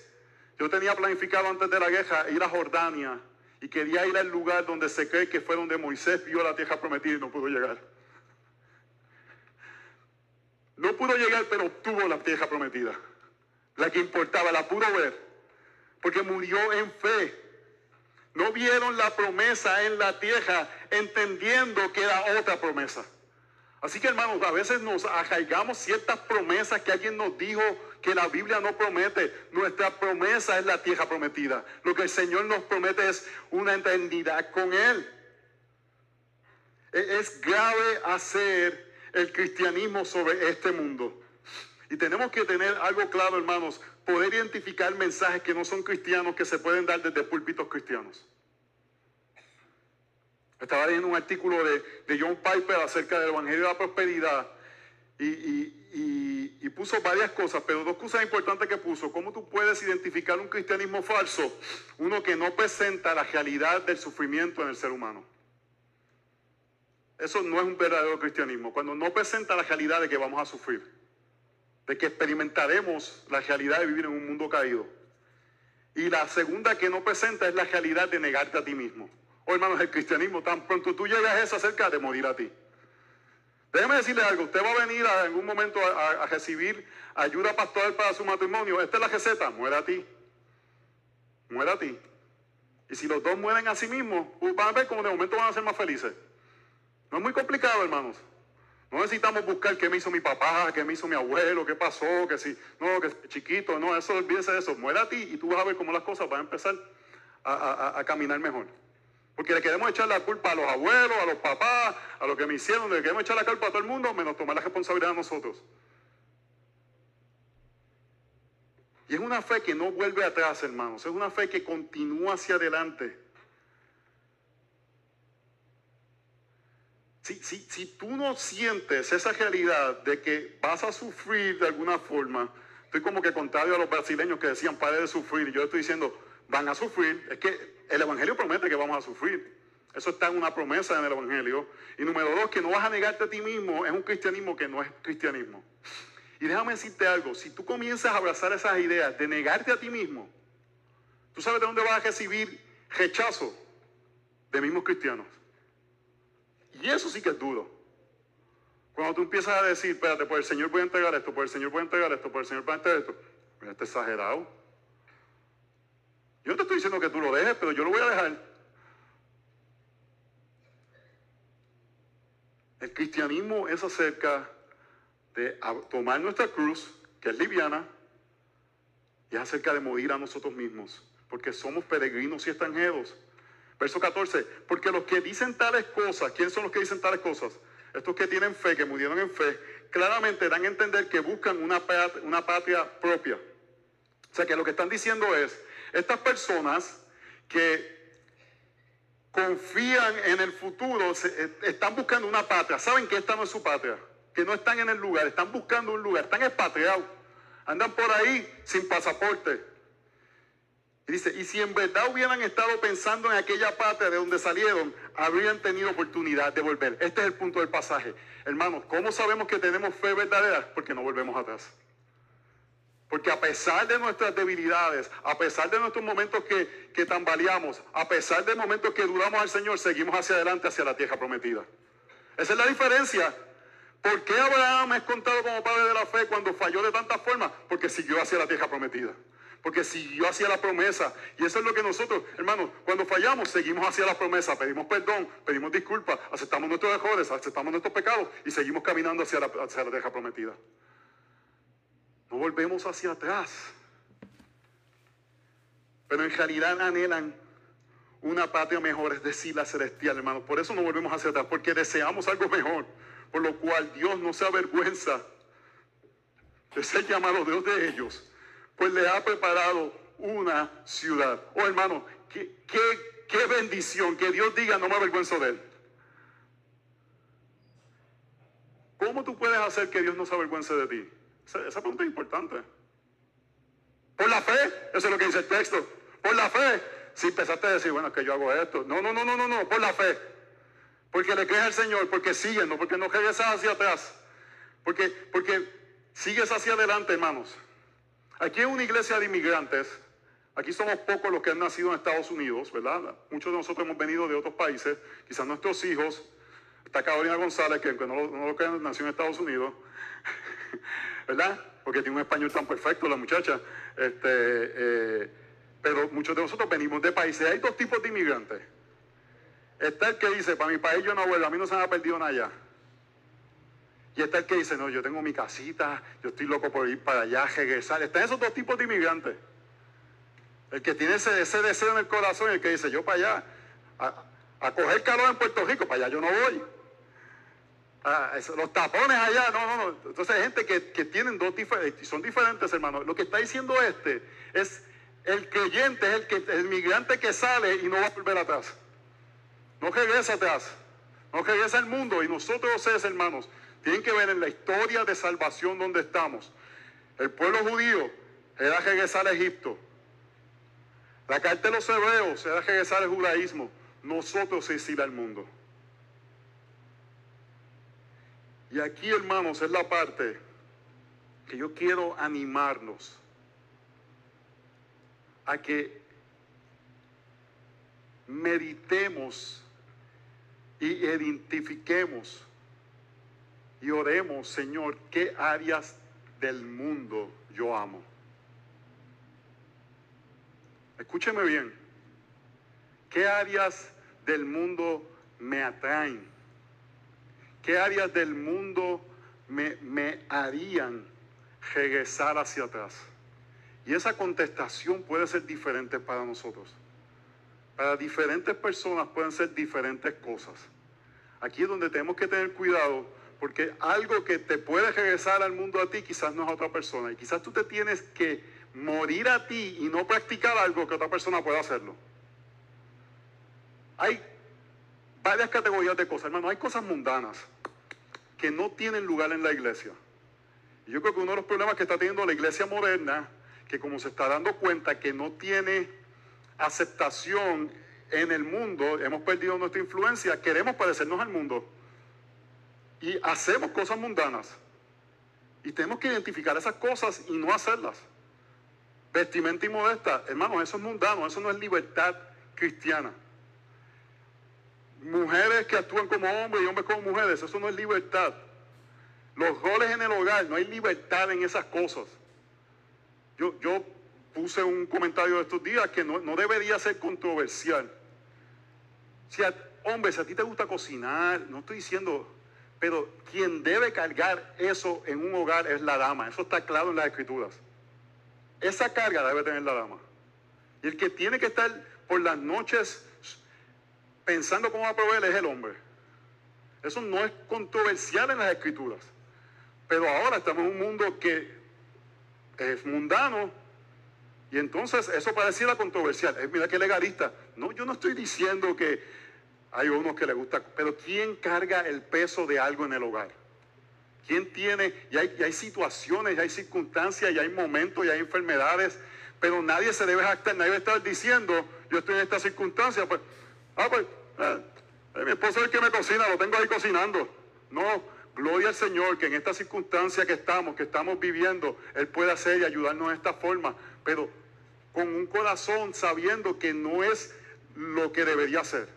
yo tenía planificado antes de la guerra ir a Jordania y quería ir al lugar donde se cree que fue donde Moisés vio la tierra prometida y no pudo llegar. No pudo llegar, pero obtuvo la tierra prometida. La que importaba, la pudo ver. Porque murió en fe. No vieron la promesa en la tierra entendiendo que era otra promesa. Así que hermanos, a veces nos arraigamos ciertas promesas que alguien nos dijo que la Biblia no promete. Nuestra promesa es la tierra prometida. Lo que el Señor nos promete es una eternidad con Él. E-, es grave hacer el cristianismo sobre este mundo. Y tenemos que tener algo claro, hermanos, poder identificar mensajes que no son cristianos que se pueden dar desde púlpitos cristianos. Estaba leyendo un artículo de, John Piper acerca del Evangelio de la Prosperidad y, puso varias cosas, pero dos cosas importantes que puso. ¿Cómo tú puedes identificar un cristianismo falso? Uno que no presenta la realidad del sufrimiento en el ser humano. Eso no es un verdadero cristianismo. Cuando no presenta la realidad de que vamos a sufrir, de que experimentaremos la realidad de vivir en un mundo caído. Y la segunda que no presenta es la realidad de negarte a ti mismo. Oh, hermanos, el cristianismo, tan pronto tú llegas a esa cerca de morir a ti. Déjeme decirle algo, usted va a venir en algún momento a, recibir ayuda pastoral para su matrimonio. Esta es la receta, muere a ti. Muere a ti. Y si los dos mueren a sí mismos, uh, van a ver cómo de momento van a ser más felices. No es muy complicado, hermanos. No necesitamos buscar qué me hizo mi papá, qué me hizo mi abuelo, qué pasó, que si, no, que chiquito, no, eso olvídese de eso. Muere a ti y tú vas a ver cómo las cosas van a empezar a caminar mejor. Porque le queremos echar la culpa a los abuelos, a los papás, a lo que me hicieron, le queremos echar la culpa a todo el mundo, menos tomar la responsabilidad a nosotros. Y es una fe que no vuelve atrás, hermanos. Es una fe que continúa hacia adelante. Si, si, si tú no sientes esa realidad de que vas a sufrir de alguna forma, estoy como que contrario a los brasileños que decían, pare de sufrir. Y yo estoy diciendo, van a sufrir. Es que el Evangelio promete que vamos a sufrir. Eso está en una promesa en el Evangelio. Y número dos, que no vas a negarte a ti mismo, es un cristianismo que no es cristianismo. Y déjame decirte algo, si tú comienzas a abrazar esas ideas de negarte a ti mismo, ¿tú sabes de dónde vas a recibir rechazo? De mismos cristianos. Y eso sí que es duro. Cuando tú empiezas a decir, espérate, por el Señor a entregar esto, por el Señor a entregar esto, por el Señor a entregar esto. Mira, este exagerado. Yo te estoy diciendo que tú lo dejes, pero yo lo voy a dejar. El cristianismo es acerca de tomar nuestra cruz, que es liviana, y es acerca de morir a nosotros mismos, porque somos peregrinos y extranjeros. Verso 14, porque los que dicen tales cosas, ¿quiénes son los que dicen tales cosas? Estos que tienen fe, que murieron en fe, claramente dan a entender que buscan una patria, una patria propia. O sea que lo que están diciendo es, estas personas que confían en el futuro, eh, están buscando una patria, saben que esta no es su patria, que no están en el lugar, están buscando un lugar, están expatriados, andan por ahí sin pasaporte. Dice, y si en verdad hubieran estado pensando en aquella patria de donde salieron, habrían tenido oportunidad de volver. Este es el punto del pasaje. Hermanos, ¿cómo sabemos que tenemos fe verdadera? Porque no volvemos atrás. Porque a pesar de nuestras debilidades, a pesar de nuestros momentos que, que tambaleamos, a pesar de momentos que duramos al Señor, seguimos hacia adelante, hacia la tierra prometida. Esa es la diferencia. ¿Por qué Abraham es contado como padre de la fe cuando falló de tantas formas? Porque siguió hacia la tierra prometida. Porque siguió hacia la promesa. Y eso es lo que nosotros, hermanos, cuando fallamos, seguimos hacia la promesa. Pedimos perdón, pedimos disculpas, aceptamos nuestros errores, aceptamos nuestros pecados y seguimos caminando hacia la tierra prometida. No volvemos hacia atrás. Pero en realidad anhelan una patria mejor, es decir, la celestial, hermanos. Por eso no volvemos hacia atrás, porque deseamos algo mejor. Por lo cual Dios no se avergüenza de ser llamado Dios de ellos, pues le ha preparado una ciudad. Oh hermano, qué, qué, bendición que Dios diga, no me avergüenzo de él. ¿Cómo tú puedes hacer que Dios no se avergüence de ti? Esa, pregunta es importante. Por la fe, eso es lo que dice el texto. Por la fe. Si empezaste a decir, bueno, que yo hago esto. No, no, no, no, no, no, por la fe. Porque le crees al Señor, porque sigues, no porque no regresas hacia atrás. Porque, porque sigues hacia adelante, hermanos. Aquí es una iglesia de inmigrantes. Aquí somos pocos los que han nacido en Estados Unidos, ¿verdad? Muchos de nosotros hemos venido de otros países. Quizás nuestros hijos. Está Carolina González, que no, no lo crean, nació en Estados Unidos. ¿verdad? Porque tiene un español tan perfecto la muchacha. Este, eh, pero muchos de nosotros venimos de países. Hay dos tipos de inmigrantes. Está el que dice, para mi país yo no vuelvo, a mí no se me ha perdido nada. Y está el que dice, no, yo tengo mi casita, yo estoy loco por ir para allá, regresar. Están esos dos tipos de inmigrantes. El que tiene ese, deseo en el corazón el que dice, yo para allá, a, a coger calor en Puerto Rico, para allá yo no voy. Ah, los tapones allá, no, no, no. Entonces hay gente que, que tienen dos diferentes, son diferentes, hermanos. Lo que está diciendo este es el creyente, es el, que, el migrante que sale y no va a volver atrás. No regresa atrás, no regresa al mundo. Y nosotros, ustedes, hermanos, tienen que ver en la historia de salvación donde estamos. El pueblo judío era regresar a Egipto. La carta de los hebreos era regresar al judaísmo. Nosotros es ir al mundo. Y aquí, hermanos, es la parte que yo quiero animarnos a que meditemos y identifiquemos y oremos, Señor, qué áreas del mundo yo amo. Escúcheme bien, qué áreas del mundo me atraen ¿Qué áreas del mundo me, harían regresar hacia atrás? Y esa contestación puede ser diferente para nosotros. Para diferentes personas pueden ser diferentes cosas. Aquí es donde tenemos que tener cuidado porque algo que te puede regresar al mundo a ti quizás no es a otra persona. Y quizás tú te tienes que morir a ti y no practicar algo que otra persona pueda hacerlo. Hay varias categorías de cosas, hermano. Hay cosas mundanas que no tienen lugar en la iglesia. Y yo creo que uno de los problemas que está teniendo la iglesia moderna, que como se está dando cuenta que no tiene aceptación en el mundo hemos perdido nuestra influencia, queremos parecernos al mundo y hacemos cosas mundanas. Y tenemos que identificar esas cosas y no hacerlas. Vestimenta y modesta, hermanos, eso es mundano, eso no es libertad cristiana. Mujeres que actúan como hombres y hombres como mujeres, eso no es libertad. Los roles en el hogar, no hay libertad en esas cosas. Yo, yo puse un comentario de estos días que no, debería ser controversial. Si hombre, si a ti te gusta cocinar, no estoy diciendo, pero quien debe cargar eso en un hogar es la dama. Eso está claro en las escrituras. Esa carga debe tener la dama. Y el que tiene que estar por las noches pensando cómo va a proveer es el hombre. Eso no es controversial en las escrituras. Pero ahora estamos en un mundo que es mundano y entonces eso pareciera controversial. Eh, mira qué legalista. No, yo no estoy diciendo que hay unos que les gusta, pero ¿quién carga el peso de algo en el hogar? ¿Quién tiene? Y hay, situaciones, y hay circunstancias, y hay momentos, y hay enfermedades, pero nadie se debe jactar, nadie debe estar diciendo, yo estoy en esta circunstancia, pues, ah, pues, eh, eh, mi esposo es el que me cocina, lo tengo ahí cocinando. No, gloria al Señor que en esta circunstancia que estamos, que estamos viviendo, Él puede hacer y ayudarnos de esta forma, pero con un corazón sabiendo que no es lo que debería ser.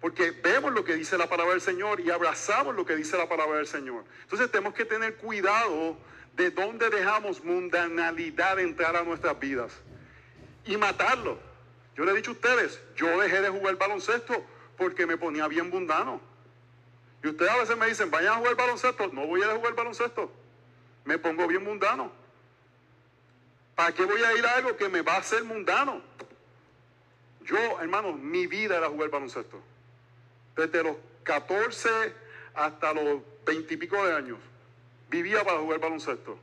Porque vemos lo que dice la palabra del Señor y abrazamos lo que dice la palabra del Señor. Entonces tenemos que tener cuidado de dónde dejamos mundanalidad entrar a nuestras vidas y matarlo. Yo le he dicho a ustedes, yo dejé de jugar baloncesto porque me ponía bien mundano. Y ustedes a veces me dicen, vayan a jugar baloncesto. No voy a jugar baloncesto. Me pongo bien mundano. ¿Para qué voy a ir a algo que me va a hacer mundano? Yo, hermano, mi vida era jugar baloncesto. Desde los 14 hasta los 20 y pico de años. Vivía para jugar baloncesto.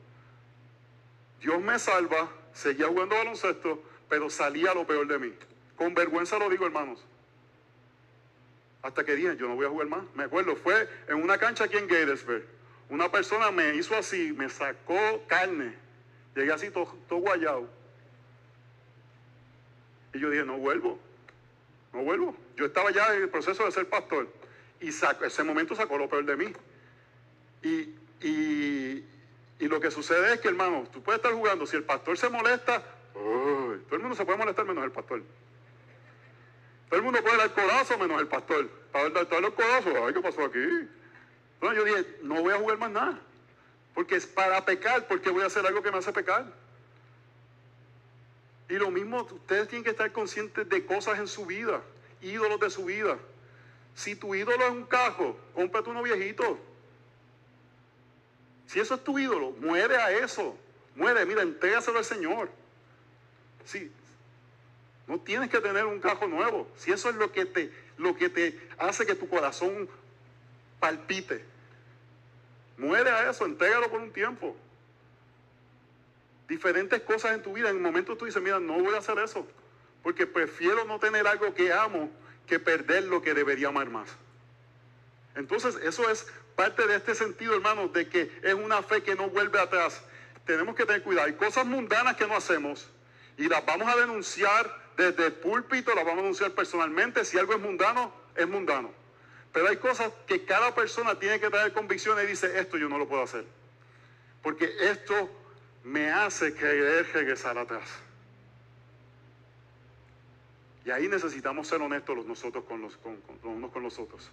Dios me salva, seguía jugando baloncesto, pero salía lo peor de mí. Con vergüenza lo digo, hermanos. Hasta que dije, yo no voy a jugar más. Me acuerdo, fue en una cancha aquí en Gatesburg. Una persona me hizo así, me sacó carne. Llegué así todo, guayado. Y yo dije, no vuelvo. No vuelvo. Yo estaba ya en el proceso de ser pastor. Y ese momento sacó lo peor de mí. Y, y, lo que sucede es que, hermano, tú puedes estar jugando. Si el pastor se molesta, todo el mundo se puede molestar menos el pastor. Todo el mundo puede dar corazón menos el pastor. Para dar todos los corazos, ay, ¿qué pasó aquí? Entonces yo dije, no voy a jugar más nada. Porque es para pecar, porque voy a hacer algo que me hace pecar. Y lo mismo, ustedes tienen que estar conscientes de cosas en su vida, ídolos de su vida. Si tu ídolo es un cajo, cómprate uno viejito. Si eso es tu ídolo, muere a eso. Muere, mira, entrégaselo al Señor. Sí, no tienes que tener un cajo nuevo. Si eso es lo que te, lo que te hace que tu corazón palpite. Muere a eso, entrégalo por un tiempo. Diferentes cosas en tu vida. En un momento tú dices, mira, no voy a hacer eso. Porque prefiero no tener algo que amo que perder lo que debería amar más. Entonces, eso es parte de este sentido, hermanos, de que es una fe que no vuelve atrás. Tenemos que tener cuidado. Hay cosas mundanas que no hacemos y las vamos a denunciar desde el púlpito, las vamos a denunciar personalmente. Si algo es mundano, es mundano. Pero hay cosas que cada persona tiene que tener convicciones y dice, esto yo no lo puedo hacer. Porque esto me hace querer regresar atrás. Y ahí necesitamos ser honestos los nosotros con los, con, unos con los otros.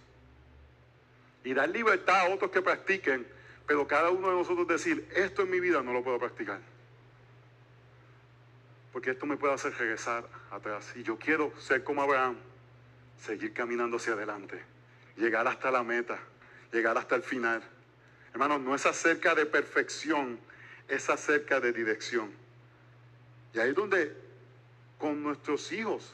Y dar libertad a otros que practiquen, pero cada uno de nosotros decir, esto en mi vida no lo puedo practicar. Porque esto me puede hacer regresar atrás. Y yo quiero ser como Abraham, seguir caminando hacia adelante llegar hasta la meta, llegar hasta el final. Hermanos, no es acerca de perfección, es acerca de dirección. Y ahí es donde con nuestros hijos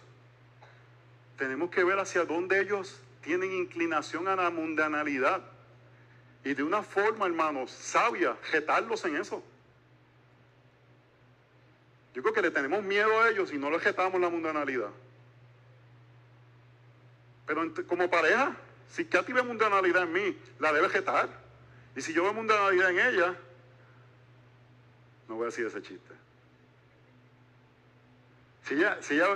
tenemos que ver hacia dónde ellos tienen inclinación a la mundanalidad. Y de una forma, hermanos, sabia, retarlos en eso. Yo creo que le tenemos miedo a ellos y no les retamos la mundanalidad. Pero como pareja, si Katy ve mundanalidad en mí, la debe jetar. Y si yo veo mundanalidad en ella, no voy a decir ese chiste. Si ella, si ella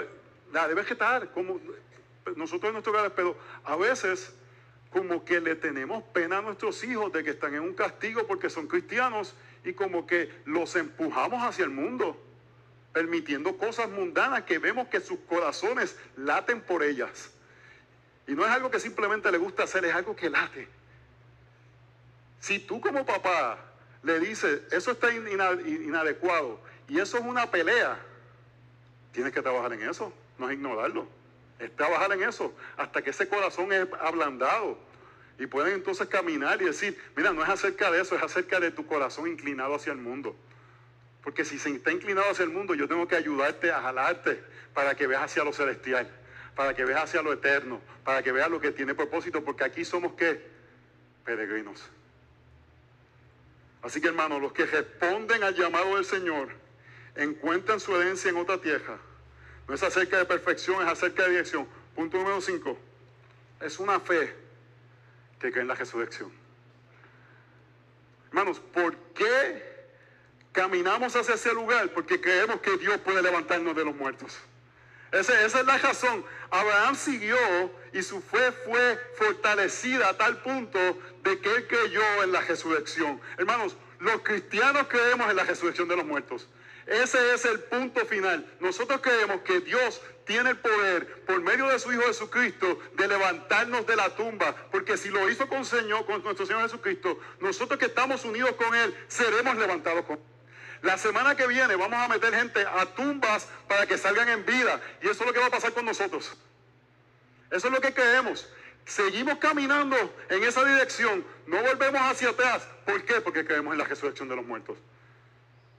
la de vegetar, como nosotros en nuestro hogar, pero a veces como que le tenemos pena a nuestros hijos de que están en un castigo porque son cristianos y como que los empujamos hacia el mundo, permitiendo cosas mundanas que vemos que sus corazones laten por ellas. Y no es algo que simplemente le gusta hacer, es algo que late. Si tú como papá le dices, eso está inadecuado y eso es una pelea, tienes que trabajar en eso, no es ignorarlo. Es trabajar en eso hasta que ese corazón es ablandado. Y pueden entonces caminar y decir, mira, no es acerca de eso, es acerca de tu corazón inclinado hacia el mundo. Porque si se está inclinado hacia el mundo, yo tengo que ayudarte a jalarte para que veas hacia lo celestial, para que veas hacia lo eterno, para que veas lo que tiene propósito, porque aquí somos qué? Peregrinos. Así que hermanos, los que responden al llamado del Señor, encuentran su herencia en otra tierra. No es acerca de perfección, es acerca de dirección. Punto número 5. Es una fe que cree en la resurrección. Hermanos, ¿por qué caminamos hacia ese lugar? Porque creemos que Dios puede levantarnos de los muertos. Esa, es la razón. Abraham siguió y su fe fue fortalecida a tal punto de que él creyó en la resurrección. Hermanos, los cristianos creemos en la resurrección de los muertos. Ese es el punto final. Nosotros creemos que Dios tiene el poder por medio de su Hijo Jesucristo de levantarnos de la tumba. Porque si lo hizo con, Señor, con nuestro Señor Jesucristo, nosotros que estamos unidos con Él, seremos levantados con Él. La semana que viene vamos a meter gente a tumbas para que salgan en vida. Y eso es lo que va a pasar con nosotros. Eso es lo que creemos. Seguimos caminando en esa dirección. No volvemos hacia atrás. ¿Por qué? Porque creemos en la resurrección de los muertos.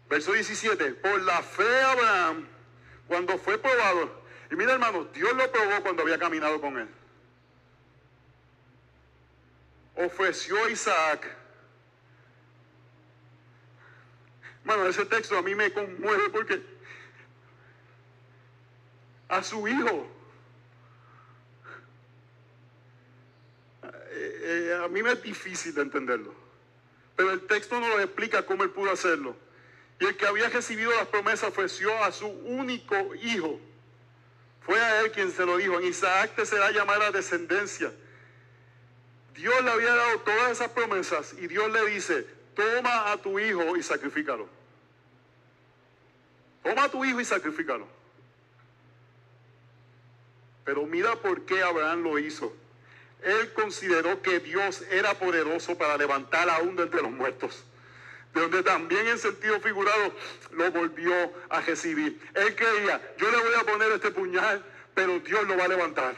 Verso 17. Por la fe Abraham, cuando fue probado. Y mira hermano, Dios lo probó cuando había caminado con él. Ofreció Isaac Bueno, ese texto a mí me conmueve porque a su hijo, eh, eh, a mí me es difícil de entenderlo, pero el texto no lo explica cómo él pudo hacerlo. Y el que había recibido las promesas ofreció a su único hijo. Fue a él quien se lo dijo. En Isaac te será llamada descendencia. Dios le había dado todas esas promesas y Dios le dice, toma a tu hijo y sacrifícalo. Toma a tu hijo y sacrifícalo. Pero mira por qué Abraham lo hizo. Él consideró que Dios era poderoso para levantar aún entre los muertos. De donde también en sentido figurado lo volvió a recibir. Él creía, yo le voy a poner este puñal, pero Dios lo va a levantar.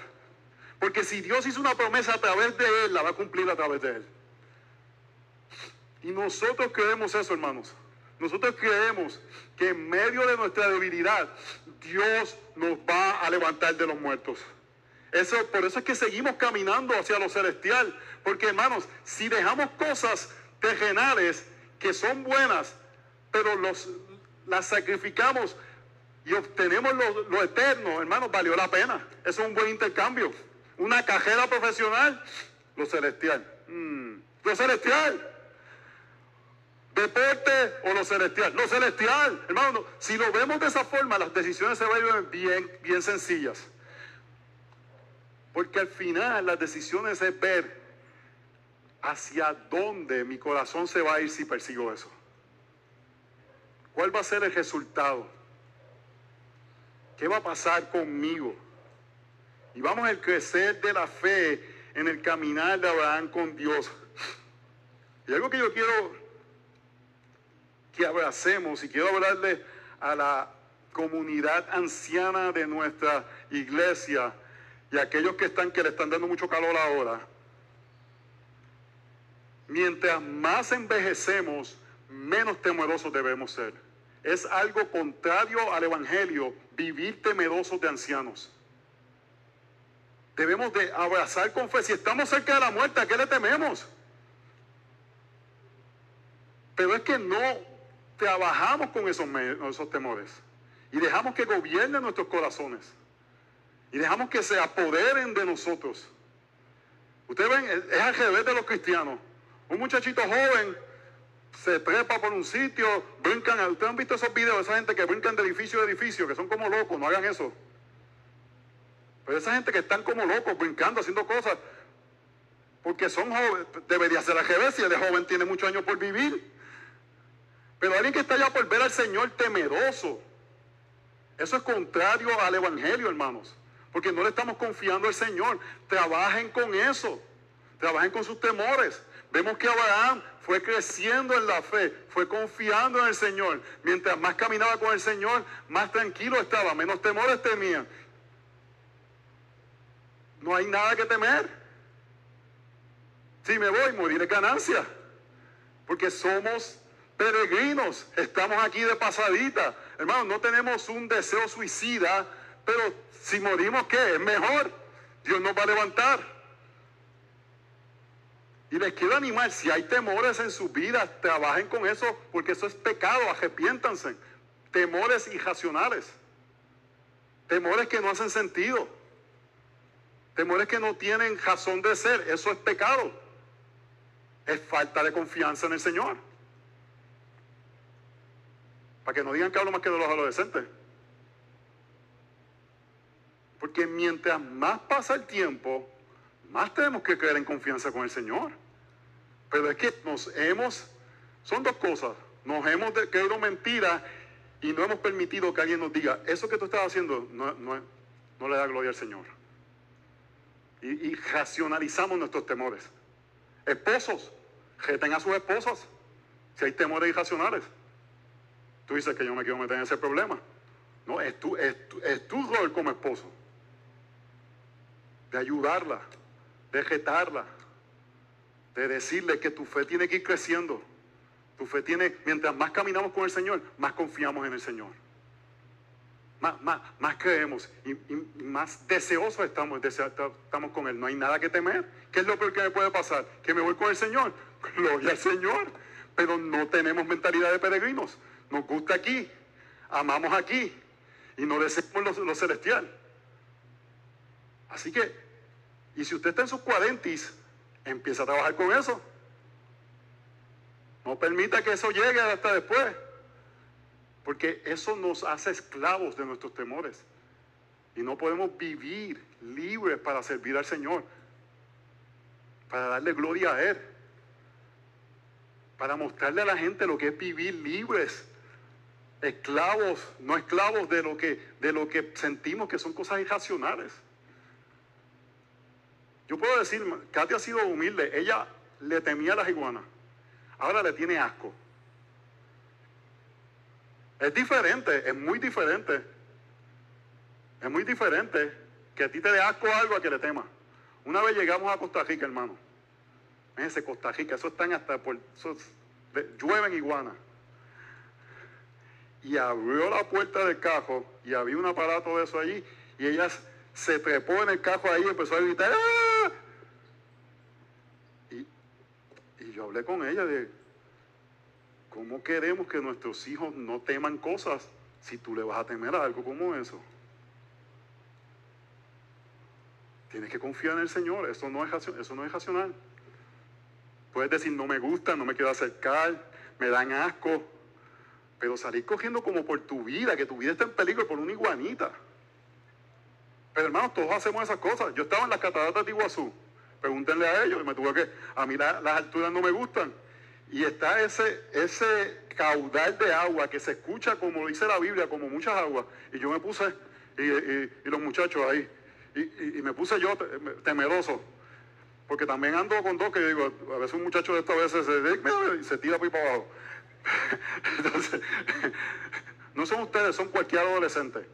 Porque si Dios hizo una promesa a través de él, la va a cumplir a través de él. Y nosotros creemos eso, hermanos. Nosotros creemos que en medio de nuestra debilidad, Dios nos va a levantar de los muertos. Eso, por eso es que seguimos caminando hacia lo celestial. Porque hermanos, si dejamos cosas terrenales que son buenas, pero los, las sacrificamos y obtenemos lo, eterno, hermanos, valió la pena. Eso es un buen intercambio. Una cajera profesional, lo celestial. Mm, lo celestial deporte o lo celestial. Lo celestial, hermano, si lo vemos de esa forma, las decisiones se vuelven bien, bien sencillas. Porque al final las decisiones es ver hacia dónde mi corazón se va a ir si persigo eso. ¿Cuál va a ser el resultado? ¿Qué va a pasar conmigo? Y vamos a crecer de la fe en el caminar de Abraham con Dios. Y algo que yo quiero que abracemos y quiero hablarle a la comunidad anciana de nuestra iglesia y a aquellos que están que le están dando mucho calor ahora. Mientras más envejecemos, menos temerosos debemos ser. Es algo contrario al evangelio vivir temerosos de ancianos. Debemos de abrazar con fe. Si estamos cerca de la muerte, ¿a qué le tememos? Pero es que no trabajamos con esos, temores y dejamos que gobiernen nuestros corazones y dejamos que se apoderen de nosotros. Ustedes ven, es al revés de los cristianos. Un muchachito joven se trepa por un sitio, brincan. Ustedes han visto esos videos de esa gente que brincan de edificio a edificio, que son como locos, no hagan eso. Pero esa gente que están como locos, brincando, haciendo cosas, porque son jóvenes, debería ser al revés, si el joven tiene muchos años por vivir. Pero alguien que está allá por ver al Señor temeroso, eso es contrario al Evangelio, hermanos. Porque no le estamos confiando al Señor. Trabajen con eso. Trabajen con sus temores. Vemos que Abraham fue creciendo en la fe, fue confiando en el Señor. Mientras más caminaba con el Señor, más tranquilo estaba, menos temores temía. No hay nada que temer. Si me voy, moriré ganancia. Porque somos peregrinos, estamos aquí de pasadita. Hermanos, no tenemos un deseo suicida, pero si morimos, ¿qué? Es mejor. Dios nos va a levantar. Y les quiero animar, si hay temores en sus vidas, trabajen con eso, porque eso es pecado, arrepiéntanse. Temores irracionales. Temores que no hacen sentido. Temores que no tienen razón de ser. Eso es pecado. Es falta de confianza en el Señor. Para que no digan que hablo más que de los adolescentes. Porque mientras más pasa el tiempo, más tenemos que creer en confianza con el Señor. Pero es que nos hemos, son dos cosas, nos hemos creído mentiras y no hemos permitido que alguien nos diga, eso que tú estás haciendo no, le da gloria al Señor. Y, y, racionalizamos nuestros temores. Esposos, reten a sus esposas si hay temores irracionales. Tú dices que yo me quiero meter en ese problema. No, es tu, es tu, rol como esposo. De ayudarla, de retarla, de decirle que tu fe tiene que ir creciendo. Tu fe tiene, mientras más caminamos con el Señor, más confiamos en el Señor. Más, más, más creemos y, más deseosos estamos, estamos con Él. No hay nada que temer. ¿Qué es lo peor que me puede pasar? Que me voy con el Señor. Gloria al Señor. Pero no tenemos mentalidad de peregrinos nos gusta aquí, amamos aquí y no deseamos lo, celestial. Así que, y si usted está en sus cuarentis, empieza a trabajar con eso. No permita que eso llegue hasta después. Porque eso nos hace esclavos de nuestros temores. Y no podemos vivir libres para servir al Señor. Para darle gloria a Él. Para mostrarle a la gente lo que es vivir libres esclavos, no esclavos de lo que, de lo que sentimos que son cosas irracionales. Yo puedo decir, Katy ha sido humilde, ella le temía a las iguanas, ahora le tiene asco. Es diferente, es muy diferente. Es muy diferente que a ti te dé asco algo a que le temas. Una vez llegamos a Costa Rica, hermano. Fíjense, Costa Rica, eso están hasta por. Eso, llueven iguanas y abrió la puerta del cajo y había un aparato de eso allí y ella se trepó en el cajo ahí y empezó a gritar ¡Ah! y, y yo hablé con ella de cómo queremos que nuestros hijos no teman cosas si tú le vas a temer a algo como eso. Tienes que confiar en el Señor, eso no es, eso no es racional. Puedes decir, no me gusta, no me quiero acercar, me dan asco, pero salir cogiendo como por tu vida, que tu vida está en peligro por una iguanita. Pero hermanos, todos hacemos esas cosas. Yo estaba en las cataratas de Iguazú. Pregúntenle a ellos. Y me tuve que, a mí las alturas no me gustan. Y está ese, ese caudal de agua que se escucha como dice la Biblia, como muchas aguas. Y yo me puse, y, los muchachos ahí, y, me puse yo temeroso. Porque también ando con dos que digo, a veces un muchacho de estas veces se, se tira por ahí para abajo. Entonces, no son ustedes, son cualquier adolescente.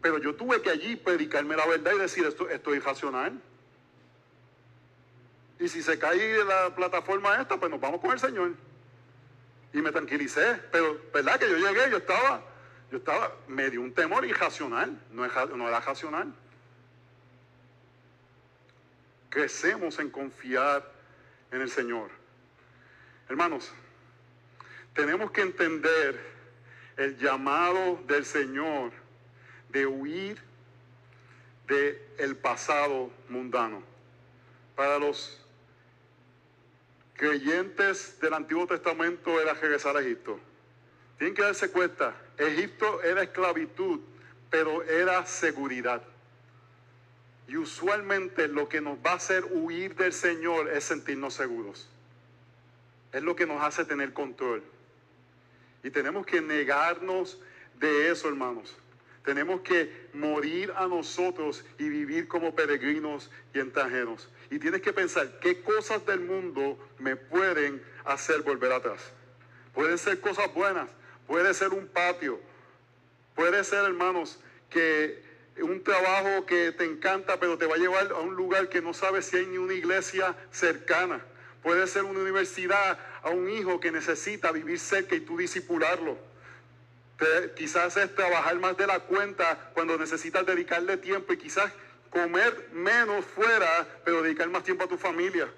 Pero yo tuve que allí predicarme la verdad y decir esto, esto es irracional. Y si se cae la plataforma esta, pues nos vamos con el Señor. Y me tranquilicé. Pero, ¿verdad? Que yo llegué, yo estaba, yo estaba, me dio un temor irracional. No, no era racional. Crecemos en confiar en el Señor. Hermanos, tenemos que entender el llamado del Señor de huir del el pasado mundano. Para los creyentes del Antiguo Testamento era regresar a Egipto. Tienen que darse cuenta, Egipto era esclavitud, pero era seguridad. Y usualmente lo que nos va a hacer huir del Señor es sentirnos seguros. Es lo que nos hace tener control. Y tenemos que negarnos de eso, hermanos. Tenemos que morir a nosotros y vivir como peregrinos y extranjeros. Y tienes que pensar qué cosas del mundo me pueden hacer volver atrás. Pueden ser cosas buenas, puede ser un patio, puede ser, hermanos, que un trabajo que te encanta, pero te va a llevar a un lugar que no sabes si hay ni una iglesia cercana. Puede ser una universidad a un hijo que necesita vivir cerca y tú disipularlo. quizás es trabajar más de la cuenta cuando necesitas dedicarle tiempo y quizás comer menos fuera, pero dedicar más tiempo a tu familia.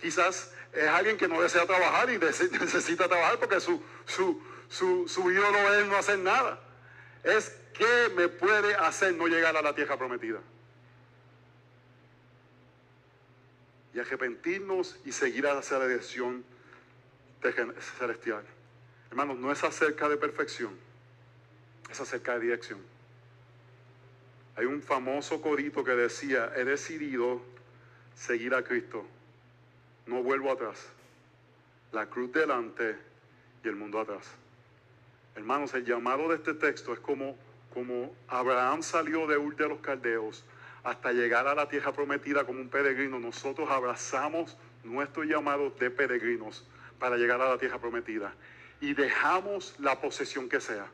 Quizás es alguien que no desea trabajar y necesita trabajar porque su, su, su, su ídolo es no hacer nada. Es ¿Qué me puede hacer no llegar a la tierra prometida? Y arrepentirnos y seguir hacia la dirección celestial. Hermanos, no es acerca de perfección, es acerca de dirección. Hay un famoso corito que decía, he decidido seguir a Cristo, no vuelvo atrás. La cruz delante y el mundo atrás. Hermanos, el llamado de este texto es como como Abraham salió de Ur de los Caldeos hasta llegar a la tierra prometida como un peregrino, nosotros abrazamos nuestro llamado de peregrinos para llegar a la tierra prometida y dejamos la posesión que sea.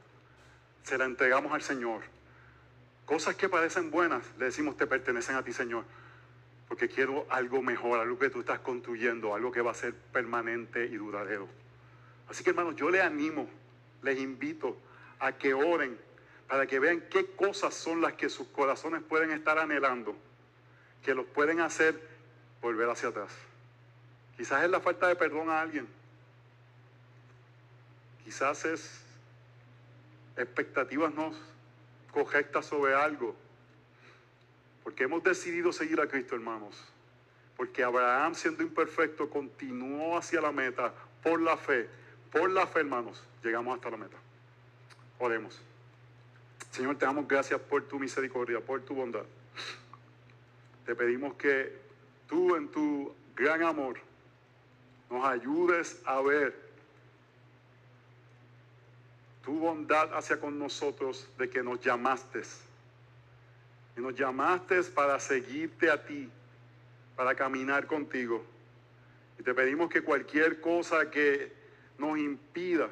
Se la entregamos al Señor. Cosas que parecen buenas, le decimos te pertenecen a ti, Señor, porque quiero algo mejor, algo que tú estás construyendo, algo que va a ser permanente y duradero. Así que hermanos, yo les animo, les invito a que oren para que vean qué cosas son las que sus corazones pueden estar anhelando, que los pueden hacer volver hacia atrás. Quizás es la falta de perdón a alguien. Quizás es expectativas no correctas sobre algo. Porque hemos decidido seguir a Cristo, hermanos. Porque Abraham, siendo imperfecto, continuó hacia la meta por la fe. Por la fe, hermanos, llegamos hasta la meta. Oremos. Señor, te damos gracias por tu misericordia, por tu bondad. Te pedimos que tú en tu gran amor nos ayudes a ver tu bondad hacia con nosotros de que nos llamaste. Y nos llamaste para seguirte a ti, para caminar contigo. Y te pedimos que cualquier cosa que nos impida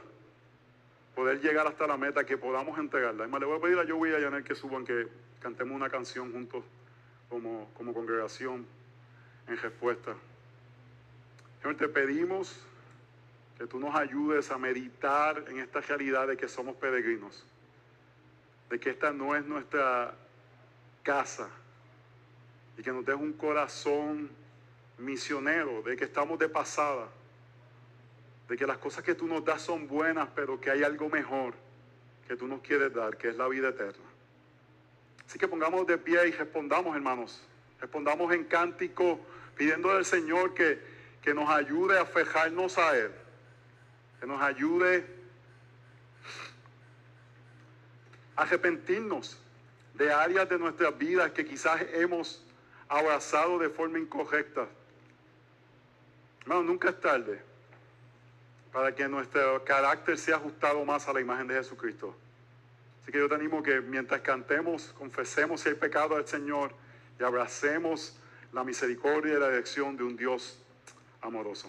poder llegar hasta la meta, que podamos entregarla. Además, le voy a pedir a yo y a Yanel que suban, que cantemos una canción juntos como, como congregación en respuesta. Señor, te pedimos que tú nos ayudes a meditar en esta realidad de que somos peregrinos, de que esta no es nuestra casa y que nos des un corazón misionero, de que estamos de pasada de que las cosas que tú nos das son buenas, pero que hay algo mejor que tú nos quieres dar, que es la vida eterna. Así que pongamos de pie y respondamos, hermanos. Respondamos en cántico, pidiendo al Señor que, que nos ayude a fejarnos a Él, que nos ayude a arrepentirnos de áreas de nuestras vidas que quizás hemos abrazado de forma incorrecta. Hermano, nunca es tarde para que nuestro carácter sea ajustado más a la imagen de Jesucristo. Así que yo te animo que mientras cantemos, confesemos si hay pecado al Señor y abracemos la misericordia y la dirección de un Dios amoroso.